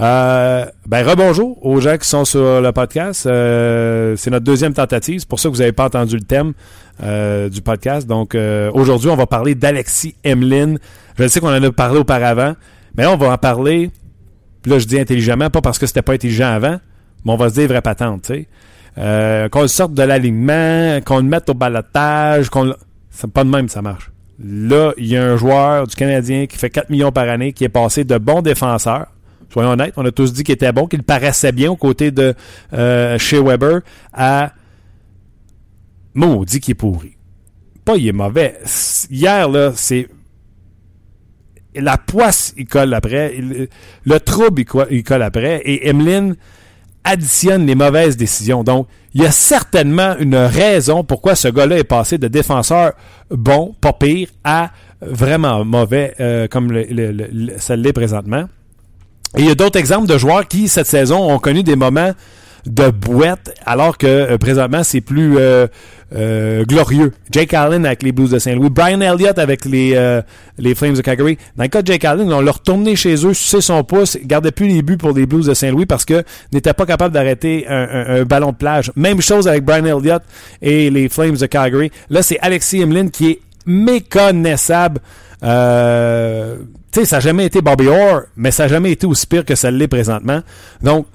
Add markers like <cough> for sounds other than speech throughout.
Euh, ben rebonjour aux gens qui sont sur le podcast. Euh, c'est notre deuxième tentative. C'est pour ça que vous n'avez pas entendu le thème euh, du podcast. Donc euh, aujourd'hui, on va parler d'Alexis Emlin. Je sais qu'on en a parlé auparavant, mais là, on va en parler. Là, je dis intelligemment, pas parce que c'était pas intelligent avant, mais on va se dire vraie patente, tu sais. Euh, qu'on sorte de l'alignement, qu'on le mette au balotage, qu'on c'est pas de même ça marche. Là, il y a un joueur du Canadien qui fait 4 millions par année, qui est passé de bon défenseur. Soyons honnêtes, on a tous dit qu'il était bon, qu'il paraissait bien aux côtés de euh, chez Weber, à maudit qu'il est pourri. Pas il est mauvais. Hier, là, c'est la poisse, il colle après. Le trouble, il co- il colle après. Et Emeline additionne les mauvaises décisions. Donc, il y a certainement une raison pourquoi ce gars-là est passé de défenseur bon, pas pire, à vraiment mauvais, euh, comme le- le- le- ça l'est présentement. Et il y a d'autres exemples de joueurs qui, cette saison, ont connu des moments de boîte, alors que euh, présentement, c'est plus euh, euh, glorieux. Jake Allen avec les Blues de Saint-Louis, Brian Elliott avec les, les Flames de Calgary. Dans le cas de Jake Allen, on l'a retourné chez eux, sucé son pouce, gardait plus les buts pour les Blues de Saint-Louis parce que n'était pas capable d'arrêter un, ballon de plage. Même chose avec Brian Elliott et les Flames de Calgary. Là, c'est Alexis Emlin qui est méconnaissable. Euh, tu sais, ça n'a jamais été Bobby Orr, mais ça n'a jamais été aussi pire que ça l'est présentement. Donc,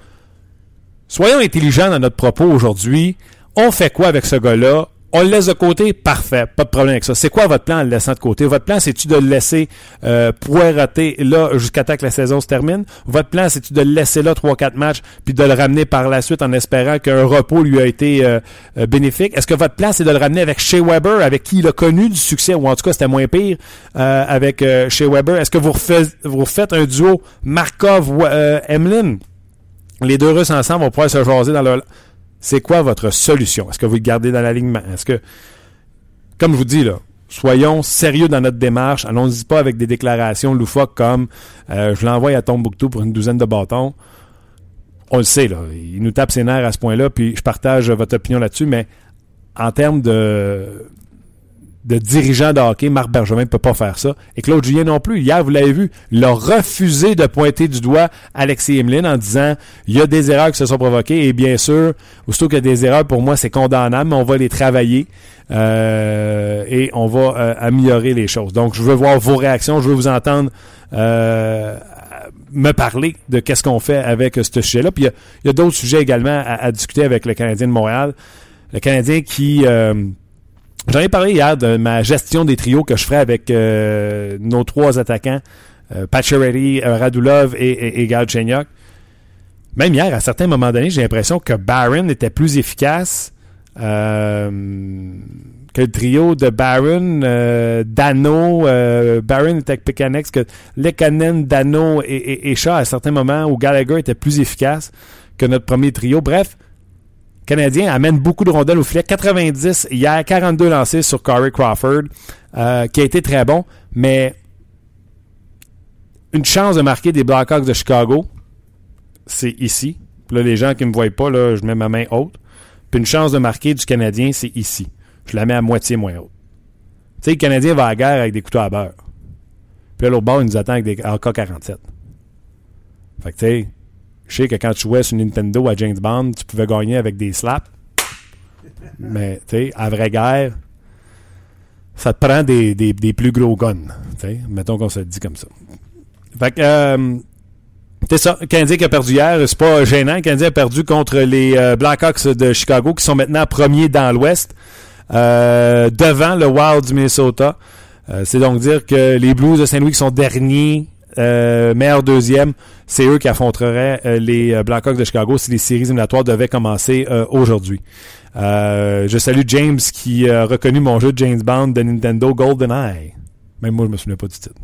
soyons intelligents dans notre propos aujourd'hui. On fait quoi avec ce gars-là? On le laisse de côté? Parfait. Pas de problème avec ça. C'est quoi votre plan en le laissant de côté? Votre plan, c'est-tu de le laisser euh, poireauter là jusqu'à temps que la saison se termine? Votre plan, c'est-tu de le laisser là 3-4 matchs puis de le ramener par la suite en espérant qu'un repos lui a été euh, euh, bénéfique? Est-ce que votre plan, c'est de le ramener avec Shea Weber, avec qui il a connu du succès, ou en tout cas, c'était moins pire euh, avec Shea Weber? Est-ce que vous, refais- vous refaites un duo Markov-Emlin? les deux Russes ensemble vont pouvoir se jaser dans leur... C'est quoi votre solution? Est-ce que vous le gardez dans l'alignement? Est-ce que, comme je vous dis, là, soyons sérieux dans notre démarche. Allons-y pas avec des déclarations loufoques comme euh, je l'envoie à Tombouctou pour une douzaine de bâtons. On le sait, là. Il nous tape ses nerfs à ce point-là, puis je partage votre opinion là-dessus, mais en termes de de dirigeant de hockey, Marc Bergevin ne peut pas faire ça. Et Claude Julien non plus. Hier, vous l'avez vu, il a refusé de pointer du doigt Alexis Emeline en disant il y a des erreurs qui se sont provoquées. Et bien sûr, aussitôt qu'il y a des erreurs, pour moi, c'est condamnable, mais on va les travailler euh, et on va euh, améliorer les choses. Donc, je veux voir vos réactions, je veux vous entendre euh, me parler de qu'est-ce qu'on fait avec ce sujet-là. Puis il y a, d'autres sujets également à, à discuter avec le Canadien de Montréal. Le Canadien qui... J'en ai parlé hier de ma gestion des trios que je ferai avec euh, nos trois attaquants, euh, Pacioretty, euh, Radulov et, et, et. Même hier, à certains moments donnés, j'ai l'impression que Barron était plus efficace euh, que le trio de Barron, euh, Dano, euh, Barron était avec Pekanex, que Lekanen, Dano et, et, et à certains moments où Gallagher était plus efficace que notre premier trio. Bref, Canadien amène beaucoup de rondelles au filet. 90 hier, 42 lancés sur Corey Crawford, euh, qui a été très bon, mais une chance de marquer des Blackhawks de Chicago, c'est ici. Puis là, les gens qui me voient pas, là, je mets ma main haute. Puis une chance de marquer du Canadien, c'est ici. Je la mets à moitié moins haute. Tu sais, le Canadien va à la guerre avec des couteaux à beurre. Puis là, l'autre bord, il nous attend avec des AK-47. Fait que tu sais, je sais que quand tu jouais sur Nintendo à James Bond, tu pouvais gagner avec des slaps. Mais, tu sais, à vraie guerre, ça te prend des, plus gros guns. Mettons qu'on se le dit comme ça. Fait que, euh, ça. Canadien qui a perdu hier, c'est pas gênant. Canadien a perdu contre les euh, Blackhawks de Chicago, qui sont maintenant premiers dans l'Ouest, euh, devant le Wild du Minnesota. Euh, c'est donc dire que les Blues de Saint-Louis sont derniers, euh, meilleur deuxième, c'est eux qui affronteraient euh, les euh, Blackhawks de Chicago si les séries éliminatoires devaient commencer aujourd'hui. Je salue James qui a reconnu mon jeu de James Bond de Nintendo GoldenEye. Même moi, je me souviens pas du titre.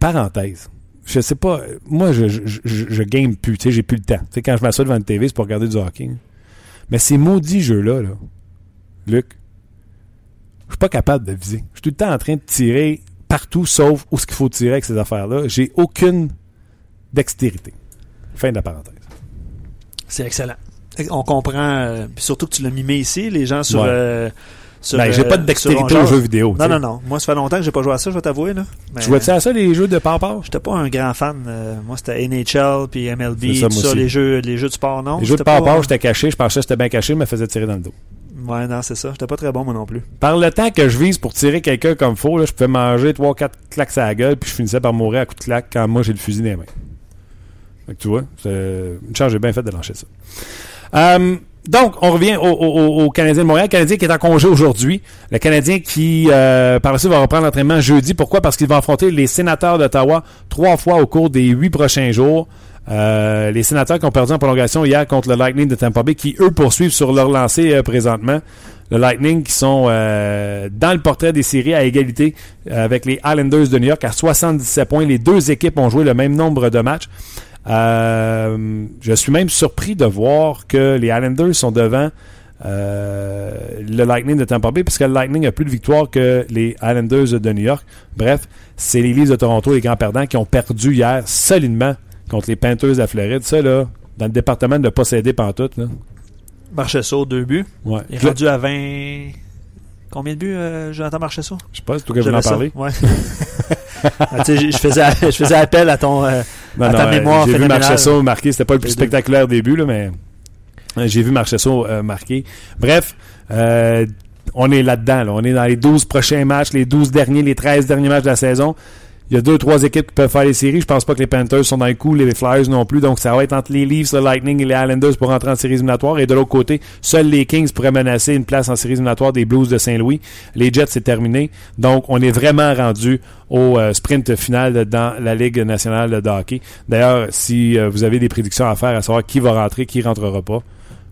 Parenthèse. je sais pas. Moi, je, je, je, je game plus. J'ai plus le temps. Tu sais, quand je m'assois devant une TV, c'est pour regarder du hockey. Mais ces maudits jeux-là, là, Luc, je suis pas capable de viser. Je suis tout le temps en train de tirer partout, sauf où ce qu'il faut tirer avec ces affaires-là. J'ai aucune dextérité. Fin de la parenthèse. C'est excellent. On comprend, euh, puis surtout que tu l'as mimé ici, les gens sur. Ouais. euh, sur, Ben, j'ai euh, pas de dextérité sur aux jeux vidéo. Non, non, non. Moi, ça fait longtemps que j'ai pas joué à ça, je vais t'avouer. là. Mais, Tu vois-tu à ça, les jeux de papa? J'étais pas un grand fan. euh, moi, c'était NHL, puis MLB, ça, tout ça, aussi. les jeux, les jeux de sport, non? Les jeux de J'étais papa, j'étais caché. Je pensais que c'était bien caché, mais me faisait tirer dans le dos. Ouais, non, c'est ça. J'étais pas très bon, moi non plus. Par le temps que je vise pour tirer quelqu'un comme faut, là, je pouvais manger 3-4 claques à la gueule, puis je finissais par mourir à coups de claque quand moi j'ai le fusil dans les mains. Fait que tu vois, une chance, j'ai bien fait de lâcher ça. Euh, donc, on revient au Canadien de Montréal. Le Canadien qui est en congé aujourd'hui. Le Canadien qui, euh, par la suite, va reprendre l'entraînement jeudi. Pourquoi? Parce qu'il va affronter les sénateurs d'Ottawa trois fois au cours des huit prochains jours. Euh, les sénateurs qui ont perdu en prolongation hier contre le Lightning de Tampa Bay, qui, eux, poursuivent sur leur lancée euh, présentement. Le Lightning qui sont euh, dans le portrait des séries à égalité avec les Islanders de New York à 77 points. Les deux équipes ont joué le même nombre de matchs. Je suis même surpris de voir que les Islanders sont devant le Lightning de Tampa Bay, puisque le Lightning a plus de victoires que les Islanders de New York. Bref, c'est les Leafs de Toronto, les grands perdants, qui ont perdu hier solidement contre les Panthers de la Floride. Ça, là, dans le département de posséder pantoute, là. Marchesso, deux buts. Ouais. Il est rendu à 20. Combien de buts, euh, Jonathan Marchesso je sais pas, c'est toi qui veux en parler. Ouais. <laughs> Ah, je, faisais, je faisais appel à ton. euh, Non, À ta euh, mémoire J'ai vu. Marchesso marquer. C'était pas le plus spectaculaire début, là, mais euh, j'ai vu Marchesso euh, marquer. Bref, euh, on est là-dedans. là. On est dans les 12 prochains matchs, les 12 derniers, les 13 derniers matchs de la saison. Il y a deux, trois équipes qui peuvent faire les séries. Je pense pas que les Panthers sont dans les coups, les Flyers non plus. Donc, ça va être entre les Leafs, le Lightning et les Islanders pour entrer en séries éliminatoires. Et de l'autre côté, seuls les Kings pourraient menacer une place en séries éliminatoires des Blues de Saint-Louis. Les Jets, c'est terminé. Donc, on est vraiment rendu au euh, sprint final dans la Ligue nationale de hockey. D'ailleurs, si euh, vous avez des prédictions à faire à savoir qui va rentrer, qui rentrera pas,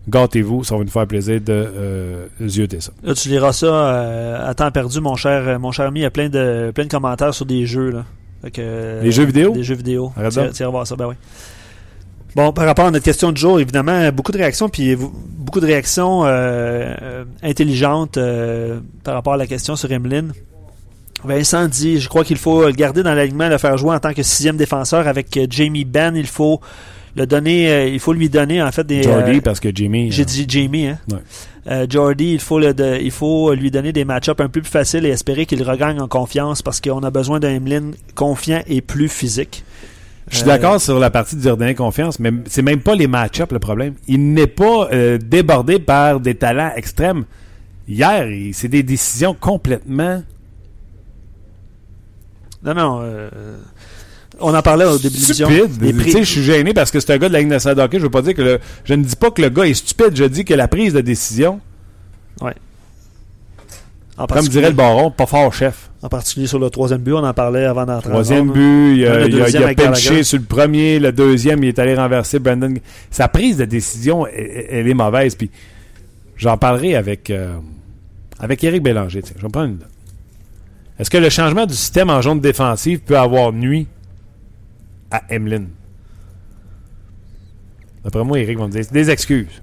gâtez-vous. Ça va nous faire plaisir de euh, zioter ça. Là, tu liras ça euh, à temps perdu, mon cher, mon cher ami. Il y a plein de, plein de commentaires sur des jeux. Là. Que, euh, Les jeux vidéo? Des jeux vidéo. Tu iras voir ça, ben oui. Bon, par rapport à notre question du jour, évidemment, beaucoup de réactions, puis beaucoup de réactions euh, euh, intelligentes euh, par rapport à la question sur Emeline. Vincent dit, je crois qu'il faut le garder dans l'alignement, le faire jouer en tant que sixième défenseur avec euh, Jamie Benn. Il faut le donner, euh, il faut lui donner en fait des. Jordy, euh, parce que Jimmy. j'ai euh, dit Jamie, hein? Ouais. Jordy, il faut, le de- il faut lui donner des match-ups un peu plus faciles et espérer qu'il regagne en confiance parce qu'on a besoin d'un Emeline confiant et plus physique. Je suis d'accord sur la partie de lui redonner confiance, mais c'est même pas les match-ups le problème. Il n'est pas débordé par des talents extrêmes. Hier, c'est des décisions complètement. Non, non. euh, on en parlait au début de l'émission. je suis gêné parce que c'est un gars de la Ligue nationale de hockey. Je veux pas dire que le, je ne dis pas que le gars est stupide. Je dis que la prise de décision, en, comme dirait le baron, pas fort chef. en particulier sur le troisième but, on en parlait avant d'entrer en Troisième but, il a, Même le il a- il a penché sur le premier, le deuxième, il est allé renverser Brandon. Sa prise de décision, elle, elle est mauvaise. Puis j'en parlerai avec, euh, avec Éric Bélanger. tiens. Je vais prendre une. Est-ce que le changement du système en zone défensive peut avoir nuit à Emeline? D'après moi, Éric va me dire c'est des excuses.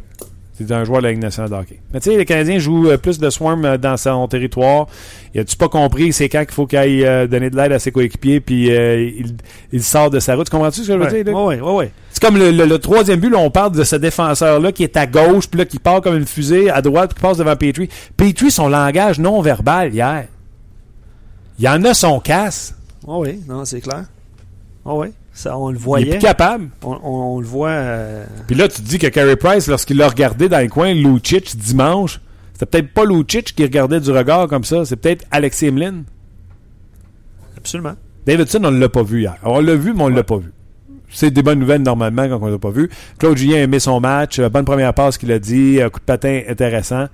C'est un joueur de la Ligue nationale de hockey. Mais tu sais, les Canadiens jouent euh, plus de swarm euh, dans son territoire. Il a-tu pas compris c'est quand qu'il faut qu'il aille euh, donner de l'aide à ses coéquipiers puis euh, il, il sort de sa route? Tu comprends-tu ce que je veux Ouais, dire? là? ouais, ouais, ouais. C'est comme le, le- le troisième but, là, on parle de ce défenseur-là qui est à gauche, puis là, qui part comme une fusée à droite, puis qui passe devant Petrie. Petrie, son langage non verbal hier. Il y en a son casse. Ouais, ouais, non, c'est clair. Ouais, ouais. Ça, on le Il est voyait. plus capable. On, on- on le voit. euh, Puis là, tu te dis que Carey Price, lorsqu'il l'a regardé dans le coin, Lucic, dimanche, c'était peut-être pas Lucic qui regardait du regard comme ça, c'est peut-être Alexis Emeline. absolument. Davidson, on ne l'a pas vu hier. On l'a vu, mais on ne l'a pas vu. C'est des bonnes nouvelles normalement quand on ne l'a pas vu. Claude Julien a aimé son match. Euh, bonne première passe qu'il a dit. Un coup de patin intéressant.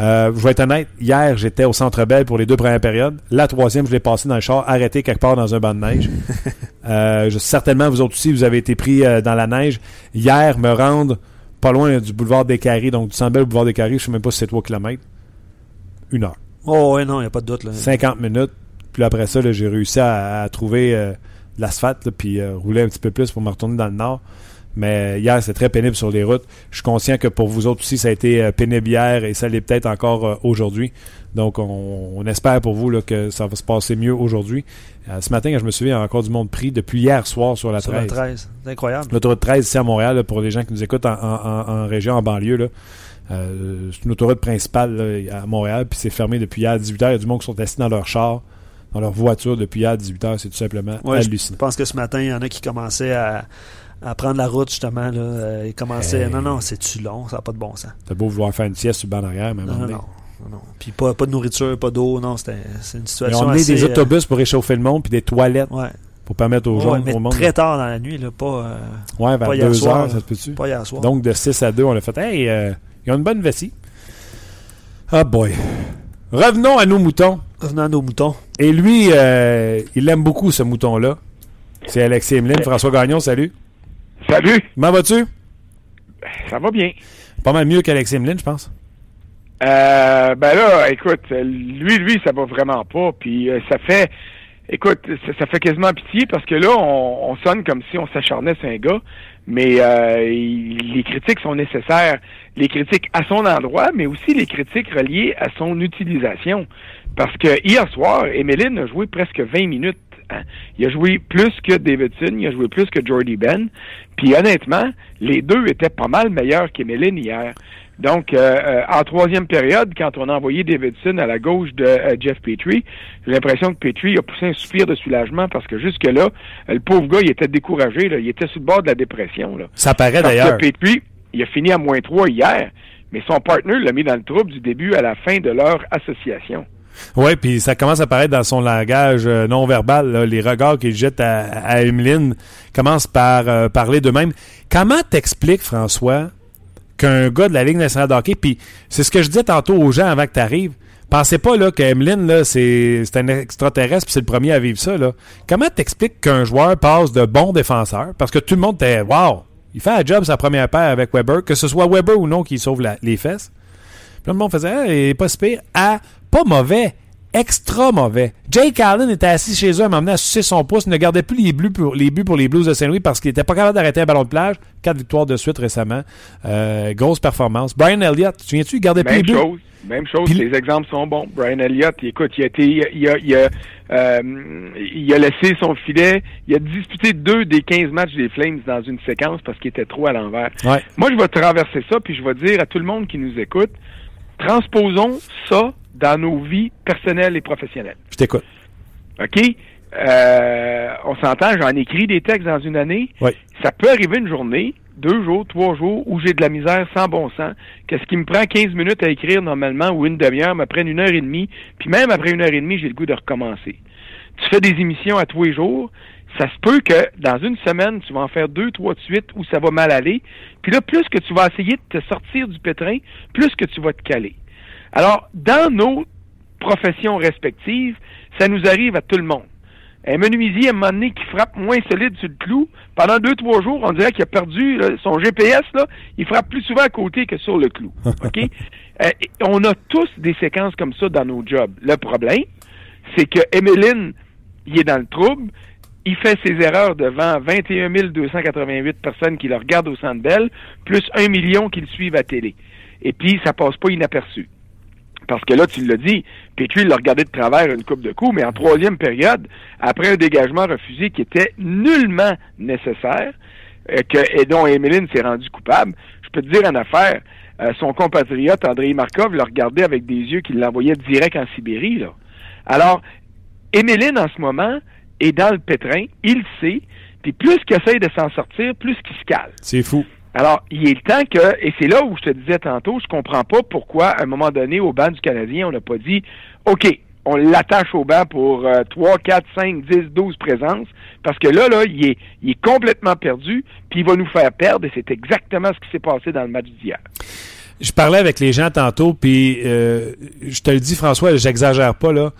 Euh, je vais être honnête, hier, j'étais au Centre Bell pour les deux premières périodes. La troisième, je l'ai passé dans le char, arrêté quelque part dans un banc de neige. <laughs> Euh, je- certainement, vous autres aussi, vous avez été pris euh, dans la neige. Hier, me rendre pas loin du boulevard des Carrés, donc du Centre Bell au boulevard des Carrés, je ne sais même pas si c'est 3 km. Une heure. Oh, ouais, non, il n'y a pas de doute. Là. 50 minutes. Puis après ça, j'ai réussi à, à trouver de l'asphalte, puis rouler un petit peu plus pour me retourner dans le nord. Mais hier, c'est très pénible sur les routes. Je suis conscient que pour vous autres aussi, ça a été euh, pénible hier et ça l'est peut-être encore euh, aujourd'hui. Donc, on, on espère pour vous là, que ça va se passer mieux aujourd'hui. Euh, ce matin, quand je me souviens, il y a encore du monde pris depuis hier soir sur la Sur 13. la 13. C'est incroyable. L'autoroute 13 ici à Montréal, là, pour les gens qui nous écoutent en, en- en- en région, en banlieue, là, euh, c'est une autoroute principale là, à Montréal, puis c'est fermé depuis hier à 18h. Il y a du monde qui sont assis dans leur char, dans leur voiture depuis hier à 18h. C'est tout simplement Ouais, je hallucinant. pense que ce matin, il y en a qui commençaient à, à prendre la route, justement. Là. Euh, Ils commençaient. Hey. Non, non, c'est-tu long, ça n'a pas de bon sens. T'as beau vouloir faire une sieste sur le banc d'arrière, mais Non, non, non. Puis pas, pas de nourriture, pas d'eau. Non, c'est une Ils situation ont amené assez, des euh, autobus pour réchauffer le monde, puis des toilettes ouais. pour permettre aux Ouais, gens, mais au monde. très tard dans la nuit, là, pas, euh, ouais, vers pas hier 2 soir, heures, là. ça se peut-tu? pas hier soir. Donc, de 6 à 2, on a fait Hey, euh, ils ont une bonne vessie. Ah boy. Revenons à nos moutons. Revenons à nos moutons. Et lui, euh, il aime beaucoup ce mouton-là. C'est Alexis Emeline. François Gagnon, salut. Salut, Comment vas-tu? ça va bien. Pas mal mieux qu'Alexis Emeline, je pense. Euh, ben là, écoute, lui, lui, ça va vraiment pas. Puis euh, ça fait, écoute, ça, ça fait quasiment pitié parce que là, on, on sonne comme si on s'acharnait sur un gars, mais euh, il- les critiques sont nécessaires. Les critiques à son endroit, mais aussi les critiques reliées à son utilisation. Parce que hier soir, Emeline a joué presque 20 minutes. Hein. Il a joué plus que Davidson, il a joué plus que Jordy Ben. Puis honnêtement, les deux étaient pas mal meilleurs qu'Emeline hier. Donc, euh, euh, en troisième période, quand on a envoyé Davidson à la gauche de euh, Jeff Petrie, j'ai l'impression que Petrie a poussé un soupir de soulagement parce que jusque-là, euh, le pauvre gars, il était découragé. Là, il était sur le bord de la dépression. Là. Ça paraît d'ailleurs. Petrie, il a fini à moins 3 hier, mais son partner l'a mis dans le trouble du début à la fin de leur association. Oui, puis ça commence à apparaître dans son langage euh, non verbal. Les regards qu'il jette à, à Emeline commencent par euh, parler d'eux-mêmes. Comment t'expliques, François, qu'un gars de la Ligue nationale de hockey, puis c'est ce que je disais tantôt aux gens avant que tu arrives, pensez pas là, qu'Emeline, là, c'est, un extraterrestre, puis c'est le premier à vivre ça. Là. Comment t'expliques qu'un joueur passe de bon défenseur, parce que tout le monde était « Wow! » Il fait un job sa première paire avec Weber, que ce soit Weber ou non qui sauve les fesses. Puis là, le monde faisait, il est pas si pire. À pas mauvais, extra mauvais. Jake Allen était assis chez eux, m'a amené à sucer son pouce, ne gardait plus les, bleus pour, les buts pour les Blues de Saint-Louis parce qu'il était pas capable d'arrêter un ballon de plage. Quatre victoires de suite récemment. Euh, grosse performance. Brian Elliott, tu te souviens-tu, il gardait plus les buts. Même chose, les exemples sont bons. Brian Elliott, écoute, il a été, il a, il a, euh, il a laissé son filet, il a disputé deux des 15 matchs des Flames dans une séquence parce qu'il était trop à l'envers. Ouais. Moi, je vais traverser ça, puis je vais dire à tout le monde qui nous écoute, transposons ça dans nos vies personnelles et professionnelles. Je t'écoute. OK? Euh, on s'entend, j'en écris des textes dans une année. Oui. Ça peut arriver une journée, deux jours, trois jours, où j'ai de la misère sans bon sens. Qu'est-ce qui me prend 15 minutes à écrire normalement ou une demi-heure me prenne une heure et demie, puis même après une heure et demie, j'ai le goût de recommencer. Tu fais des émissions à tous les jours, ça se peut que dans une semaine, tu vas en faire deux, trois de suite où ça va mal aller. Puis là, plus que tu vas essayer de te sortir du pétrin, plus que tu vas te caler. Alors, dans nos professions respectives, ça nous arrive à tout le monde. Un menuisier, à un moment donné, qui frappe moins solide sur le clou, pendant deux, trois jours, on dirait qu'il a perdu là, son GPS, là, il frappe plus souvent à côté que sur le clou. <laughs> OK? Euh, on a tous des séquences comme ça dans nos jobs. Le problème, c'est que Emeline, il est dans le trouble, il fait ses erreurs devant 21 288 personnes qui le regardent au Centre Bell, plus un million qui le suivent à télé. Et puis, ça passe pas inaperçu. Parce que là, tu l'as dit, Petrie l'a regardé de travers une coupe de coups, mais en troisième période, après un dégagement refusé qui était nullement nécessaire, euh, que, et dont Emeline s'est rendu coupable, je peux te dire en affaire, euh, son compatriote Andrei Markov l'a regardé avec des yeux qui l'envoyaient direct en Sibérie. Là. Alors, Emeline, en ce moment, est dans le pétrin, il sait, puis plus qu'il essaye de s'en sortir, plus qu'il se cale. C'est fou. Alors, il est le temps que, et c'est là où je te disais tantôt, je comprends pas pourquoi, à un moment donné, au banc du Canadien, on n'a pas dit, OK, on l'attache au banc pour euh, 3, 4, 5, 10, 12 présences, parce que là, là, il est, il est complètement perdu, puis il va nous faire perdre, et c'est exactement ce qui s'est passé dans le match d'hier. Je parlais avec les gens tantôt, puis euh, je te le dis, François, j'exagère pas, là.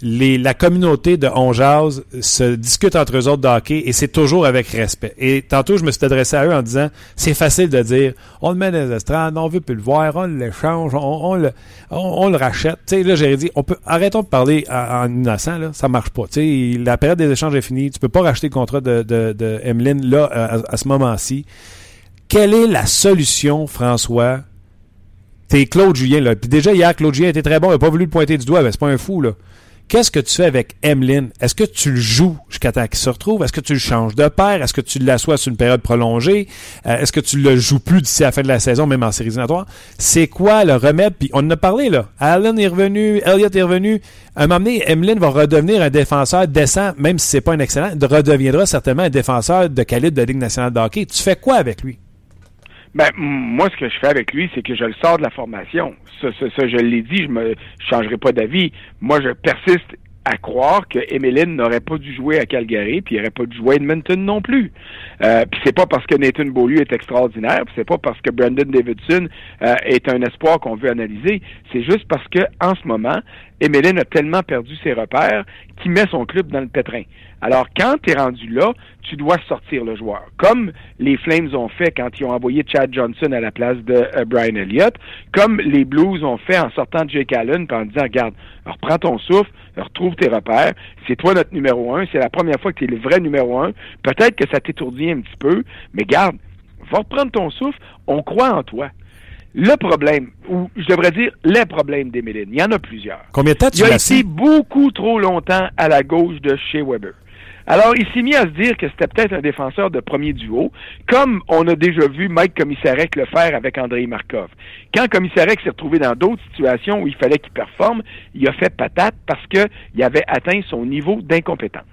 La communauté de Onjaz se discute entre eux autres de et c'est toujours avec respect. Et tantôt, je me suis adressé à eux en disant, c'est facile de dire, on le met dans les estrades, on veut plus le voir, on l'échange, on, on, le, on, le rachète. Sais, là, j'ai dit, on peut, arrêtons de parler en, innocent, là, ça marche pas. Sais, la période des échanges est finie, tu peux pas racheter le contrat de, là, à, ce moment-ci. Quelle est la solution, François? T'es Claude Julien, là. Puis déjà, hier, Claude Julien était très bon. Il n'a pas voulu le pointer du doigt, mais c'est pas un fou, là. Qu'est-ce que tu fais avec Emeline? Est-ce que tu le joues jusqu'à temps qu'il se retrouve? Est-ce que tu le changes de paire? Est-ce que tu l'assois sur une période prolongée? Euh, est-ce que tu le joues plus d'ici la fin de la saison, même en séries éliminatoires? C'est quoi le remède? Puis on en a parlé, là. Allen est revenu, Elliott est revenu. À un moment donné, Emeline va redevenir un défenseur décent, même si c'est pas un excellent, redeviendra certainement un défenseur de calibre de Ligue nationale de hockey. Tu fais quoi avec lui? Ben, moi, ce que je fais avec lui, c'est que je le sors de la formation. Ça, ça, ça je l'ai dit, je me changerai pas d'avis. Moi, je persiste à croire que Emeline n'aurait pas dû jouer à Calgary, puis il n'aurait pas dû jouer à Edmonton non plus. Euh, puis c'est pas parce que Nathan Beaulieu est extraordinaire, puis c'est pas parce que Brandon Davidson euh, est un espoir qu'on veut analyser. C'est juste parce que en ce moment, Emeline a tellement perdu ses repères qu'il met son club dans le pétrin. Alors, quand tu es rendu là, tu dois sortir le joueur. Comme les Flames ont fait quand ils ont envoyé Chad Johnson à la place de euh, Brian Elliott, comme les Blues ont fait en sortant Jake Allen en disant, regarde, reprends ton souffle, retrouve tes repères, c'est toi notre numéro un, c'est la première fois que tu es le vrai numéro un, peut-être que ça t'étourdit un petit peu, mais garde, va reprendre ton souffle, on croit en toi. Le problème, ou je devrais dire les problèmes d'Emeline, il y en a plusieurs. Combien de temps tu Il a été beaucoup trop longtemps à la gauche de chez Weber. Alors, il s'est mis à se dire que c'était peut-être un défenseur de premier duo, comme on a déjà vu Mike Commissarek le faire avec Andrei Markov. Quand Commissarek s'est retrouvé dans d'autres situations où il fallait qu'il performe, il a fait patate parce qu'il avait atteint son niveau d'incompétence.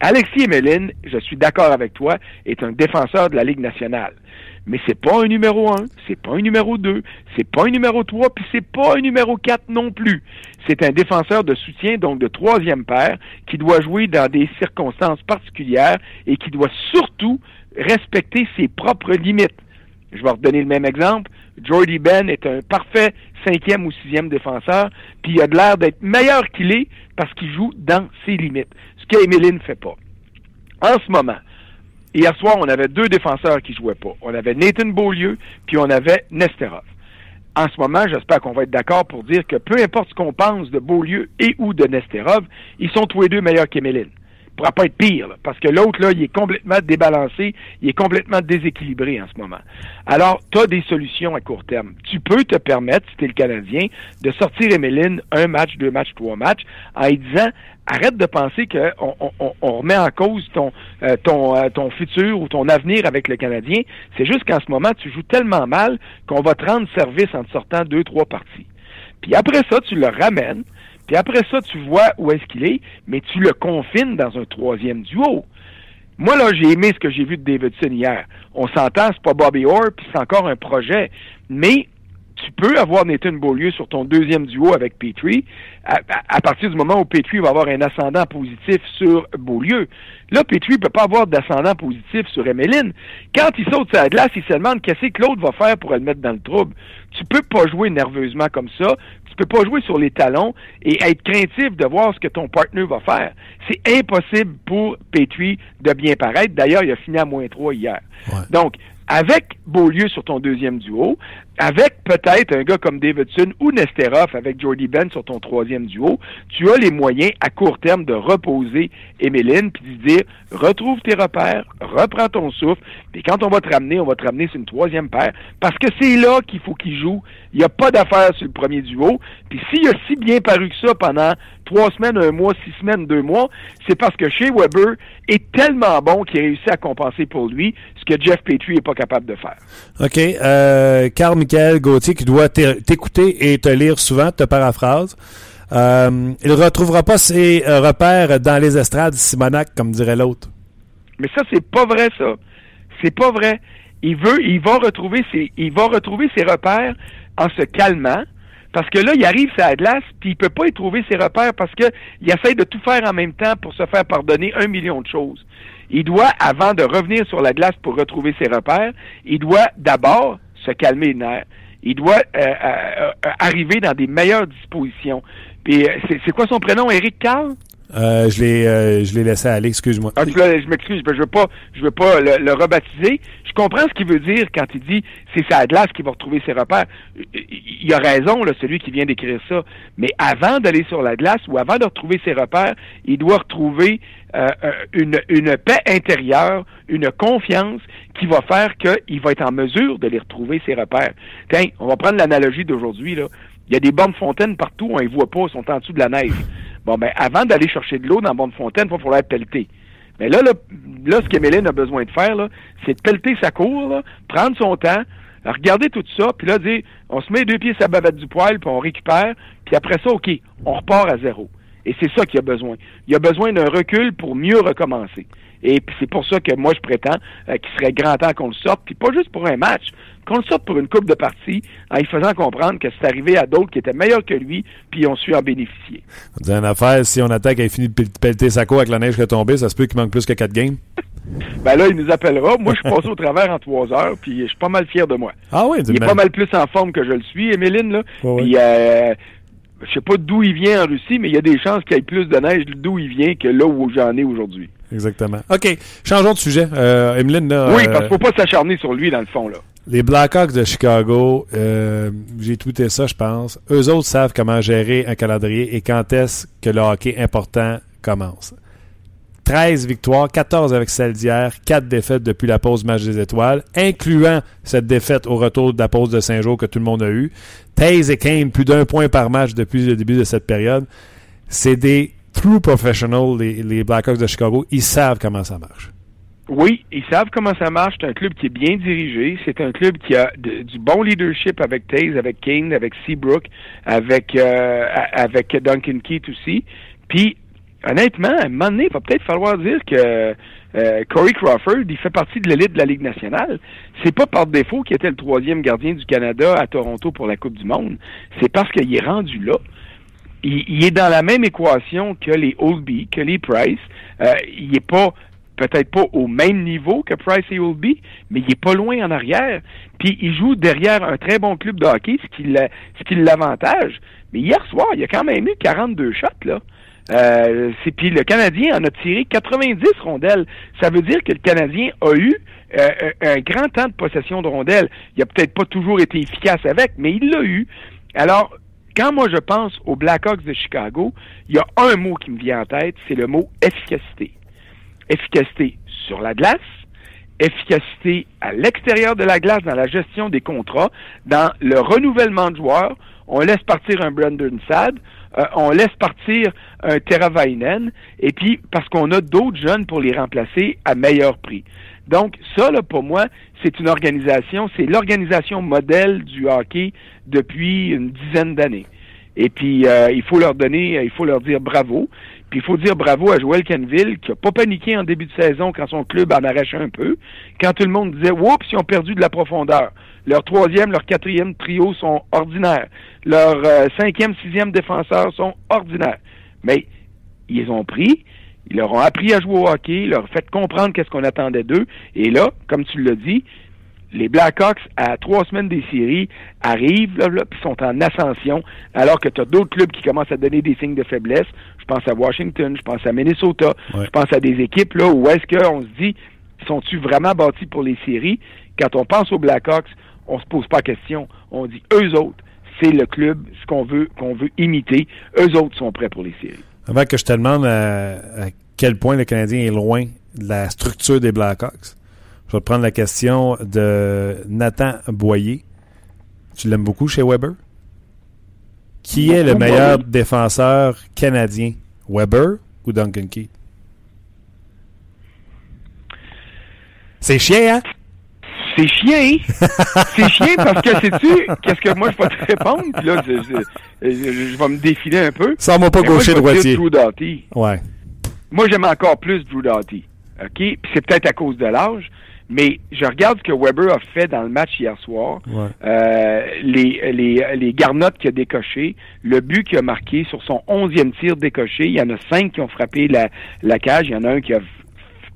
Alexis Emeline, je suis d'accord avec toi, est un défenseur de la Ligue nationale mais c'est pas un numéro 1, c'est pas un numéro 2, c'est pas un numéro 3, puis c'est pas un numéro 4 non plus. C'est un défenseur de soutien, donc de troisième paire, qui doit jouer dans des circonstances particulières et qui doit surtout respecter ses propres limites. Je vais redonner le même exemple. Jordy Ben est un parfait cinquième ou sixième défenseur, puis il a de l'air d'être meilleur qu'il est parce qu'il joue dans ses limites, ne fait pas. En ce moment, Hier soir, on avait deux défenseurs qui jouaient pas. On avait Nathan Beaulieu, puis on avait Nesterov. En ce moment, j'espère qu'on va être d'accord pour dire que peu importe ce qu'on pense de Beaulieu et ou de Nesterov, ils sont tous les deux meilleurs qu'Emeline. Il pourra pas être pire, parce que l'autre, là, il est complètement débalancé, il est complètement déséquilibré en ce moment. Alors, tu as des solutions à court terme. Tu peux te permettre, si tu es le Canadien, de sortir Emeline un match, deux matchs, trois matchs, en disant arrête de penser qu'on on, on, remet en cause ton, euh, ton, euh, ton futur ou ton avenir avec le Canadien. C'est juste qu'en ce moment, tu joues tellement mal qu'on va te rendre service en te sortant deux, trois parties. Puis après ça, tu le ramènes. Puis après ça, tu vois où est-ce qu'il est, mais tu le confines dans un troisième duo. Moi, là, j'ai aimé ce que j'ai vu de Davidson hier. On s'entend, c'est pas Bobby Orr, puis c'est encore un projet. Mais tu peux avoir Nathan Beaulieu sur ton deuxième duo avec Petrie à, partir du moment où Petrie va avoir un ascendant positif sur Beaulieu. Là, Petrie peut pas avoir d'ascendant positif sur Emeline. Quand il saute la glace, il se demande qu'est-ce que l'autre va faire pour le mettre dans le trouble. Tu peux pas jouer nerveusement comme ça. Tu peux pas jouer sur les talons et être craintif de voir ce que ton partenaire va faire. C'est impossible pour Petrie de bien paraître. D'ailleurs, il a fini à moins 3 hier. Donc, avec Beaulieu sur ton deuxième duo, avec peut-être un gars comme Davidson ou Nesterov avec Jordy Ben sur ton troisième duo, tu as les moyens à court terme de reposer Emeline puis de dire retrouve tes repères, reprends ton souffle, puis quand on va te ramener, on va te ramener sur une troisième paire parce que c'est là qu'il faut qu'il joue. Il n'y a pas d'affaire sur le premier duo. Puis s'il a si bien paru que ça pendant trois semaines, un mois, six semaines, deux mois, c'est parce que chez Weber est tellement bon qu'il a réussi à compenser pour lui ce que Jeff Petrie n'est pas capable de faire. OK. Euh, Carl Michael Gauthier qui doit t'écouter et te lire souvent, te paraphrase. Euh, il ne retrouvera pas ses euh, repères dans les estrades Simonac, comme dirait l'autre. Mais ça, c'est pas vrai, ça. C'est pas vrai. Il veut, il va retrouver ses, il va retrouver ses repères en se calmant, parce que là, il arrive sur la glace, puis il peut pas y trouver ses repères parce que il essaie de tout faire en même temps pour se faire pardonner un million de choses. Il doit, avant de revenir sur la glace pour retrouver ses repères, il doit d'abord se calmer les nerfs. il doit euh, euh, euh, arriver dans des meilleures dispositions. Puis euh, c'est c'est quoi son prénom, Eric Carl? Euh, je l'ai euh, je l'ai laissé aller, excuse-moi. Ah, je m'excuse, je veux pas, je veux pas le, le rebaptiser. Je comprends ce qu'il veut dire quand il dit c'est sa glace qui va retrouver ses repères. Il a raison, là, celui qui vient d'écrire ça. Mais avant d'aller sur la glace ou avant de retrouver ses repères, il doit retrouver euh, euh, une, une paix intérieure, une confiance qui va faire qu'il va être en mesure de les retrouver ses repères. Tiens, on va prendre l'analogie d'aujourd'hui. Il y a des bornes fontaines partout, on les voit pas, ils sont en dessous de la neige. Bon, ben, avant d'aller chercher de l'eau dans la borne fontaine, il va falloir pelleter. Mais là, là, là ce qu'Emeline a besoin de faire, c'est de pelleter sa cour, là, prendre son temps, regarder tout ça, puis là, dire, on se met deux pieds sur la bavette du poêle, puis on récupère, puis après ça, OK, on repart à zéro. Et c'est ça qu'il a besoin. Il a besoin d'un recul pour mieux recommencer. Et puis c'est pour ça que moi, je prétends euh, qu'il serait grand temps qu'on le sorte, puis pas juste pour un match, qu'on le sorte pour une coupe de partie, en lui faisant comprendre que c'est arrivé à d'autres qui étaient meilleurs que lui, puis ils ont su en bénéficier. On dit une affaire, si on attaque et il finit de pel- pelleter sa cour avec la neige qui est tombée, ça se peut qu'il manque plus que 4 games? <laughs> Ben là, il nous appellera. Moi, je suis passé au travers en trois heures, puis je suis pas mal fier de moi. Ah oui, Il est pas mal plus en forme que je le suis, Emeline, là. Ouais. Puis, euh, je sais pas d'où il vient en Russie, mais il y a des chances qu'il y ait plus de neige d'où il vient que là où j'en ai aujourd'hui. Exactement. OK, changeons de sujet. Euh, Emeline, là, oui, euh, parce qu'il faut pas s'acharner sur lui, dans le fond, là. les Blackhawks de Chicago, euh, j'ai tweeté ça, je pense. Eux autres savent comment gérer un calendrier et quand est-ce que le hockey important commence. 13 victoires, 14 avec celle d'hier, 4 défaites depuis la pause match des étoiles, incluant cette défaite au retour de la pause de Saint-Jean que tout le monde a eu. Taze et Kane, plus d'un point par match depuis le début de cette période. C'est des true professionals, les, Blackhawks de Chicago. Ils savent comment ça marche. Oui, ils savent comment ça marche. C'est un club qui est bien dirigé. C'est un club qui a du bon leadership avec Taze, avec Kane, avec Seabrook, avec euh, avec Duncan Keith aussi. Puis, honnêtement, à un moment donné, il va peut-être falloir dire que euh, Corey Crawford, il fait partie de l'élite de la Ligue nationale. C'est pas par défaut qu'il était le troisième gardien du Canada à Toronto pour la Coupe du Monde. C'est parce qu'il est rendu là. Il, est dans la même équation que les Oldby, que les Price. Euh, il est pas peut-être pas au même niveau que Price et Oldby, mais il est pas loin en arrière. Puis il joue derrière un très bon club de hockey, ce qui l'avantage. Mais hier soir, il a quand même eu 42 shots là. Euh, c'est puis le Canadien en a tiré 90 rondelles. Ça veut dire que le Canadien a eu euh, un grand temps de possession de rondelles. Il a peut-être pas toujours été efficace avec, mais il l'a eu. Alors, quand moi je pense aux Blackhawks de Chicago, il y a un mot qui me vient en tête, c'est le mot efficacité. Efficacité sur la glace, efficacité à l'extérieur de la glace dans la gestion des contrats, dans le renouvellement de joueurs. On laisse partir un Brandon Sad, euh, on laisse partir un Teravainen, et puis parce qu'on a d'autres jeunes pour les remplacer à meilleur prix. Donc ça, là, pour moi, c'est une organisation, c'est l'organisation modèle du hockey depuis une dizaine d'années. Et puis, euh, il faut leur donner, il faut leur dire bravo. Puis il faut dire bravo à Joël Canville qui a pas paniqué en début de saison quand son club en arrachait un peu. Quand tout le monde disait Oups, ils ont perdu de la profondeur. Leur troisième, leur quatrième trio sont ordinaires. Leur euh, cinquième, sixième défenseurs sont ordinaires. Mais ils ont pris, ils leur ont appris à jouer au hockey, ils leur ont fait comprendre qu'est-ce qu'on attendait d'eux. Et là, comme tu l'as dit, les Blackhawks, à trois semaines des séries, arrivent, là, là, puis sont en ascension, alors que tu as d'autres clubs qui commencent à donner des signes de faiblesse. Je pense à Washington, je pense à Minnesota, Ouais. je pense à des équipes là où est-ce qu'on se dit, sont-tu vraiment bâtis pour les séries? Quand on pense aux Blackhawks, on se pose pas la question. On dit, eux autres, c'est le club, ce qu'on veut, qu'on veut imiter. Eux autres sont prêts pour les séries. Avant que je te demande à, à quel point le Canadien est loin de la structure des Blackhawks, je vais te prendre la question de Nathan Boyer. Tu l'aimes beaucoup chez Weber? Qui est le meilleur défenseur canadien? Weber ou Duncan Keith? C'est chien, hein? C'est chien, c'est chien parce que sais-tu qu'est-ce que moi je vais te répondre? Puis là je, je- je- je vais me défiler un peu. Sans-moi pas Mais moi, gaucher droitier. dire Drew Doughty. Ouais. Moi j'aime encore plus Drew Doughty. OK, puis c'est peut-être à cause de l'âge, mais je regarde ce que Weber a fait dans le match hier soir. Ouais. Euh, les, les, les garnottes qu'il a décochées, le but qu'il a marqué sur son onzième tir décoché, il y en a cinq qui ont frappé la, la cage, il y en a un qui a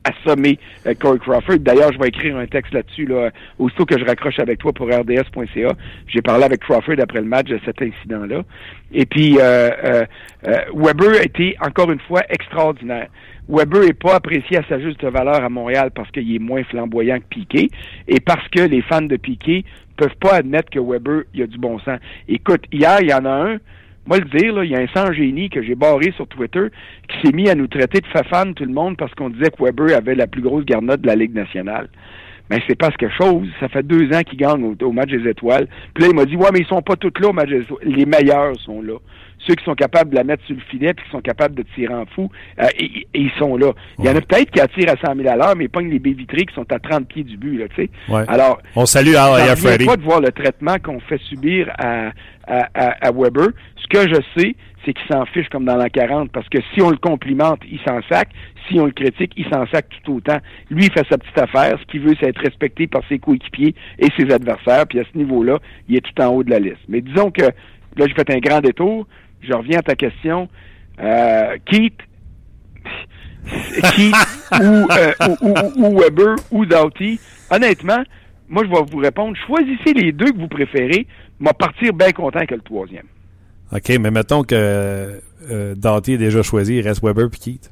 assommer euh, Corey Crawford. D'ailleurs, je vais écrire un texte là-dessus, là, aussitôt que je raccroche avec toi pour RDS.ca. J'ai parlé avec Crawford après le match de cet incident-là. Et puis, euh, euh, euh, Weber a été, encore une fois, extraordinaire. Weber est pas apprécié à sa juste valeur à Montréal parce qu'il est moins flamboyant que Piqué et parce que les fans de Piqué peuvent pas admettre que Weber, il a du bon sens. Écoute, hier, il y en a un, moi le dire, là, il y a un sang génie que j'ai barré sur Twitter qui s'est mis à nous traiter de fafane tout le monde parce qu'on disait que Weber avait la plus grosse garnotte de la Ligue nationale. Mais c'est parce que chose, ça fait deux ans qu'ils gagnent au, au, match des étoiles. Puis là, il m'a dit, ouais, mais ils sont pas tous là au match des étoiles. Les meilleurs sont là. Ceux qui sont capables de la mettre sur le filet puis qui sont capables de tirer en fou, euh, et, et ils sont là. Il y en a peut-être qui attirent à 100 000 à l'heure, mais ils pognent les baies vitrées qui sont à 30 pieds du but, là, tu sais. Ouais. Alors, On salue Al et Freddy. pas de voir le traitement qu'on fait subir à, à, à, à Weber. Ce que je sais, c'est qu'il s'en fiche comme dans l'an 40, parce que si on le complimente, il s'en sac. Si on le critique, il s'en sac tout autant. Lui, il fait sa petite affaire. Ce qu'il veut, c'est être respecté par ses coéquipiers et ses adversaires. Puis à ce niveau-là, il est tout en haut de la liste. Mais disons que, là, j'ai fait un grand détour. Je reviens à ta question. Euh, Keith, <laughs> Keith ou, euh, ou, Weber ou Doughty, honnêtement, moi, je vais vous répondre. Choisissez les deux que vous préférez. M'a partir bien content que le troisième. OK, mais mettons que euh, Doughty est déjà choisi, il reste Weber puis Keith.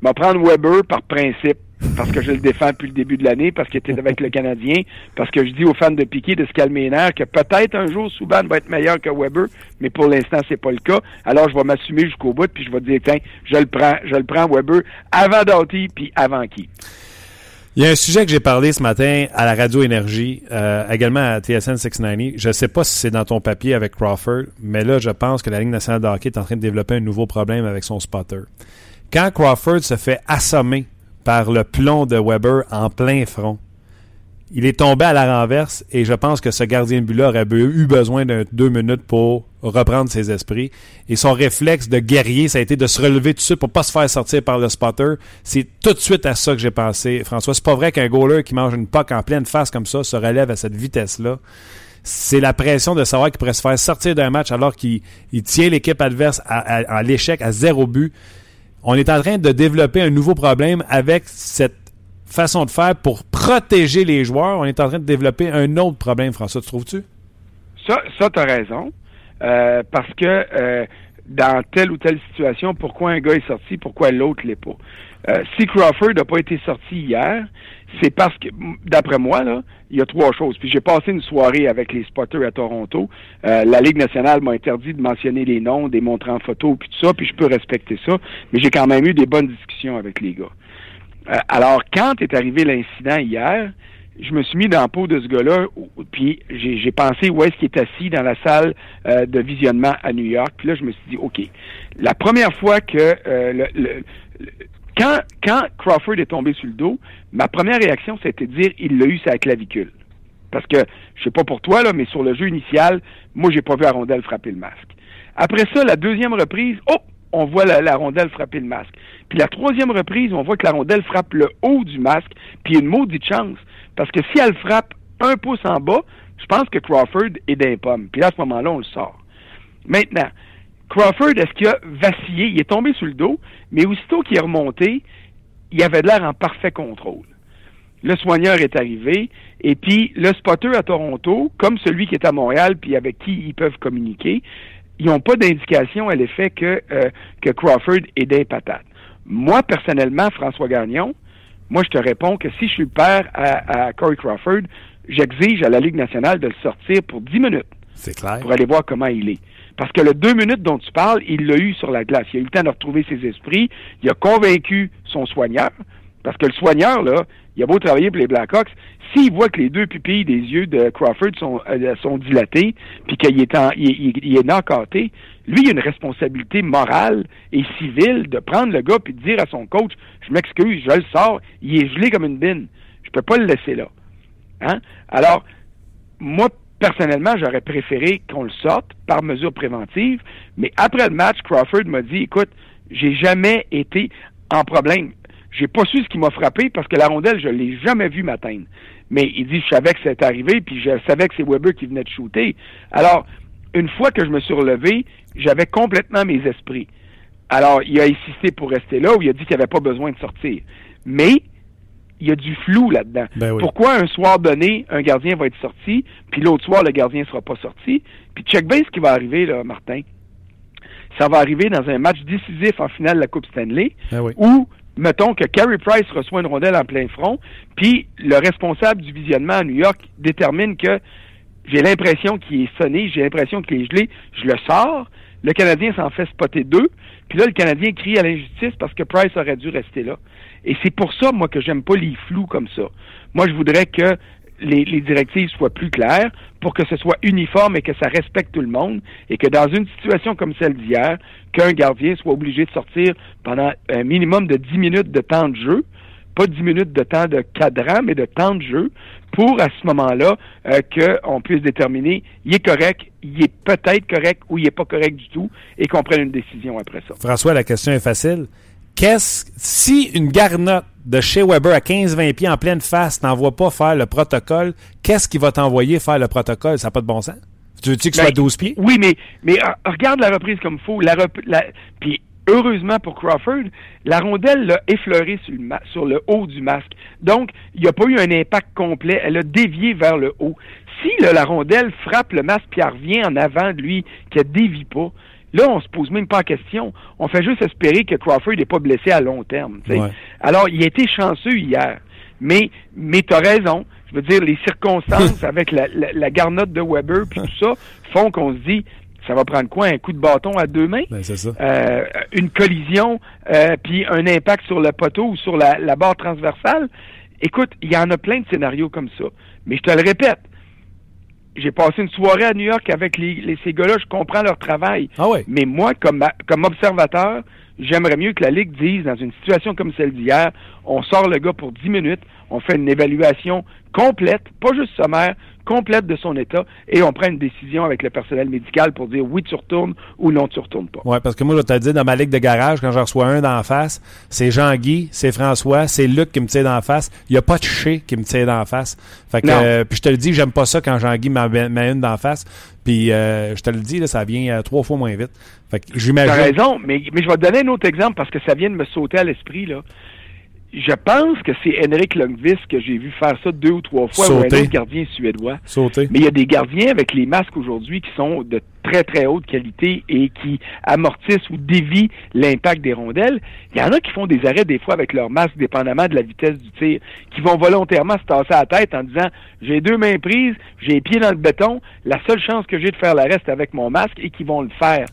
M'a prendre Weber par principe parce que je le défends depuis le début de l'année, parce qu'il était avec le Canadien, parce que je dis aux fans de Piquet de se calmer les nerfs que peut-être un jour Souban va être meilleur que Weber, mais pour l'instant c'est pas le cas. Alors je vais m'assumer jusqu'au bout, puis je vais dire tiens, je le prends, je le prends Weber avant Doughty puis avant qui. Il y a un sujet que j'ai parlé ce matin à la Radio Énergie, euh, également à TSN 690. Je ne sais pas si c'est dans ton papier avec Crawford, mais là, je pense que la Ligue nationale de est en train de développer un nouveau problème avec son spotter. Quand Crawford se fait assommer par le plomb de Weber en plein front, il est tombé à la renverse et je pense que ce gardien de but-là aurait eu besoin de deux minutes pour reprendre ses esprits. Et son réflexe de guerrier, ça a été de se relever tout de suite pour pas se faire sortir par le spotter. C'est tout de suite à ça que j'ai pensé, François. C'est pas vrai qu'un goaler qui mange une puck en pleine face comme ça se relève à cette vitesse-là. C'est la pression de savoir qu'il pourrait se faire sortir d'un match alors qu'il tient l'équipe adverse à l'échec, à zéro but. On est en train de développer un nouveau problème avec cette façon de faire pour protéger les joueurs. On est en train de développer un autre problème, François, tu trouves-tu? Ça, ça tu as raison. Euh, parce que euh, dans telle ou telle situation, pourquoi un gars est sorti, pourquoi l'autre l'est pas? Euh, si Crawford n'a pas été sorti hier, c'est parce que, d'après moi, là, il y a trois choses. Puis j'ai passé une soirée avec les spotters à Toronto. La Ligue nationale m'a interdit de mentionner les noms, des montrer en photo, puis tout ça, puis je peux respecter ça. Mais j'ai quand même eu des bonnes discussions avec les gars. Euh, alors, quand est arrivé l'incident hier, je me suis mis dans la peau de ce gars-là, puis j'ai pensé où est-ce qu'il est assis dans la salle euh, de visionnement à New York. Puis là, je me suis dit, OK, la première fois que euh, le, le, le, quand, quand Crawford est tombé sur le dos, ma première réaction, c'était de dire il l'a eu sa clavicule. Parce que, je sais pas pour toi, là, mais sur le jeu initial, moi, j'ai pas vu la rondelle frapper le masque. Après ça, la deuxième reprise, oh, on voit la, rondelle frapper le masque. Puis la troisième reprise, on voit que la rondelle frappe le haut du masque, puis une maudite chance. Parce que si elle frappe un pouce en bas, je pense que Crawford est d'un pomme. Puis à ce moment-là, on le sort. Maintenant, Crawford, est-ce qu'il a vacillé? Il est tombé sur le dos, mais aussitôt qu'il est remonté, il avait de l'air en parfait contrôle. Le soigneur est arrivé, et puis le spotter à Toronto, comme celui qui est à Montréal, puis avec qui ils peuvent communiquer, ils n'ont pas d'indication à l'effet que, euh, que Crawford est des patates. Moi, personnellement, François Gagnon, moi, je te réponds que si je suis le père à, à Corey Crawford, j'exige à la Ligue nationale de le sortir pour 10 minutes. C'est clair. Pour aller voir comment il est. Parce que le deux minutes dont tu parles, il l'a eu sur la glace. Il a eu le temps de retrouver ses esprits. Il a convaincu son soigneur. Parce que le soigneur, là, il a beau travailler pour les Blackhawks, s'il voit que les deux pupilles des yeux de Crawford sont, euh, sont dilatées, puis qu'il est, en, il, est knockouté, lui, il a une responsabilité morale et civile de prendre le gars puis de dire à son coach, je m'excuse, je le sors, il est gelé comme une bine. Je peux pas le laisser là. Hein? Alors, moi, personnellement, j'aurais préféré qu'on le sorte par mesure préventive, mais après le match, Crawford m'a dit, écoute, j'ai jamais été en problème. J'ai pas su ce qui m'a frappé parce que la rondelle, je l'ai jamais vu m'atteindre. Mais il dit, je savais que c'était arrivé, puis je savais que c'est Weber qui venait de shooter. Alors, une fois que je me suis relevé, j'avais complètement mes esprits. Alors, il a insisté pour rester là ou il a dit qu'il n'y avait pas besoin de sortir. Mais il y a du flou là-dedans. Ben oui. Pourquoi un soir donné, un gardien va être sorti, puis l'autre soir, le gardien ne sera pas sorti? Puis check bien ce qui va arriver, là, Martin. Ça va arriver dans un match décisif en finale de la Coupe Stanley, Ben oui. où, mettons que Carey Price reçoit une rondelle en plein front, puis le responsable du visionnement à New York détermine que j'ai l'impression qu'il est sonné, j'ai l'impression qu'il est gelé, je le sors, le Canadien s'en fait spotter deux, puis là, le Canadien crie à l'injustice parce que Price aurait dû rester là. Et c'est pour ça, moi, que j'aime pas les flous comme ça. Moi, je voudrais que les, directives soient plus claires pour que ce soit uniforme et que ça respecte tout le monde et que dans une situation comme celle d'hier, qu'un gardien soit obligé de sortir pendant un minimum de 10 minutes de temps de jeu, pas 10 minutes de temps de cadran, mais de temps de jeu, pour à ce moment-là euh, qu'on puisse déterminer il est correct, il est peut-être correct ou il est pas correct du tout et qu'on prenne une décision après ça. François, la question est facile. Qu'est-ce si une garnotte de chez Weber à 15-20 pieds en pleine face t'envoie pas faire le protocole, qu'est-ce qui va t'envoyer faire le protocole? Ça n'a pas de bon sens. Tu veux-tu que ce Ben, soit 12 pieds? Oui, mais, mais euh, regarde la reprise comme il faut. La, rep- la- puis heureusement pour Crawford, la rondelle l'a effleuré sur le, ma- sur le haut du masque. Donc, il n'y a pas eu un impact complet. Elle a dévié vers le haut. Si là, la rondelle frappe le masque puis elle revient en avant de lui, qu'elle dévie pas, là, on se pose même pas la question. On fait juste espérer que Crawford n'est pas blessé à long terme. Ouais. Alors, il a été chanceux hier. Mais, mais tu as raison. Je veux dire, les circonstances <laughs> avec la, la, la garnotte de Weber puis tout ça font qu'on se dit, ça va prendre quoi? Un coup de bâton à deux mains? Ben, c'est ça. Euh, une collision, euh, puis un impact sur le poteau ou sur la, la barre transversale? Écoute, il y en a plein de scénarios comme ça. Mais je te le répète, j'ai passé une soirée à New York avec les, les- ces gars-là, je comprends leur travail. Ah ouais. Mais moi, comme, comme observateur, j'aimerais mieux que la Ligue dise, dans une situation comme celle d'hier, on sort le gars pour 10 minutes, on fait une évaluation complète, pas juste sommaire, complète de son état, et on prend une décision avec le personnel médical pour dire oui, tu retournes ou non, tu retournes pas. Ouais, parce que moi, je vais te dire, dans ma ligue de garage, quand j'en reçois un d'en face, c'est Jean-Guy, c'est François, c'est Luc qui me tire d'en face. Il n'y a pas de chez qui me tire d'en face. Fait que, Non. euh, puis je te le dis, j'aime pas ça quand Jean-Guy met une d'en face. Puis euh, je te le dis, là, ça vient euh, trois fois moins vite. Fait que Tu as j'imagine. raison, mais, mais je vais te donner un autre exemple parce que ça vient de me sauter à l'esprit. là. Je pense que c'est Henrik Lundqvist que j'ai vu faire ça deux ou trois fois, ou un autre gardien suédois. Sauter. Mais il y a des gardiens avec les masques aujourd'hui qui sont de très très haute qualité et qui amortissent ou dévient l'impact des rondelles. Il y en a qui font des arrêts des fois avec leur masque dépendamment de la vitesse du tir, qui vont volontairement se tasser à la tête en disant j'ai deux mains prises, j'ai les pieds dans le béton, la seule chance que j'ai de faire l'arrêt c'est avec mon masque et qui vont le faire.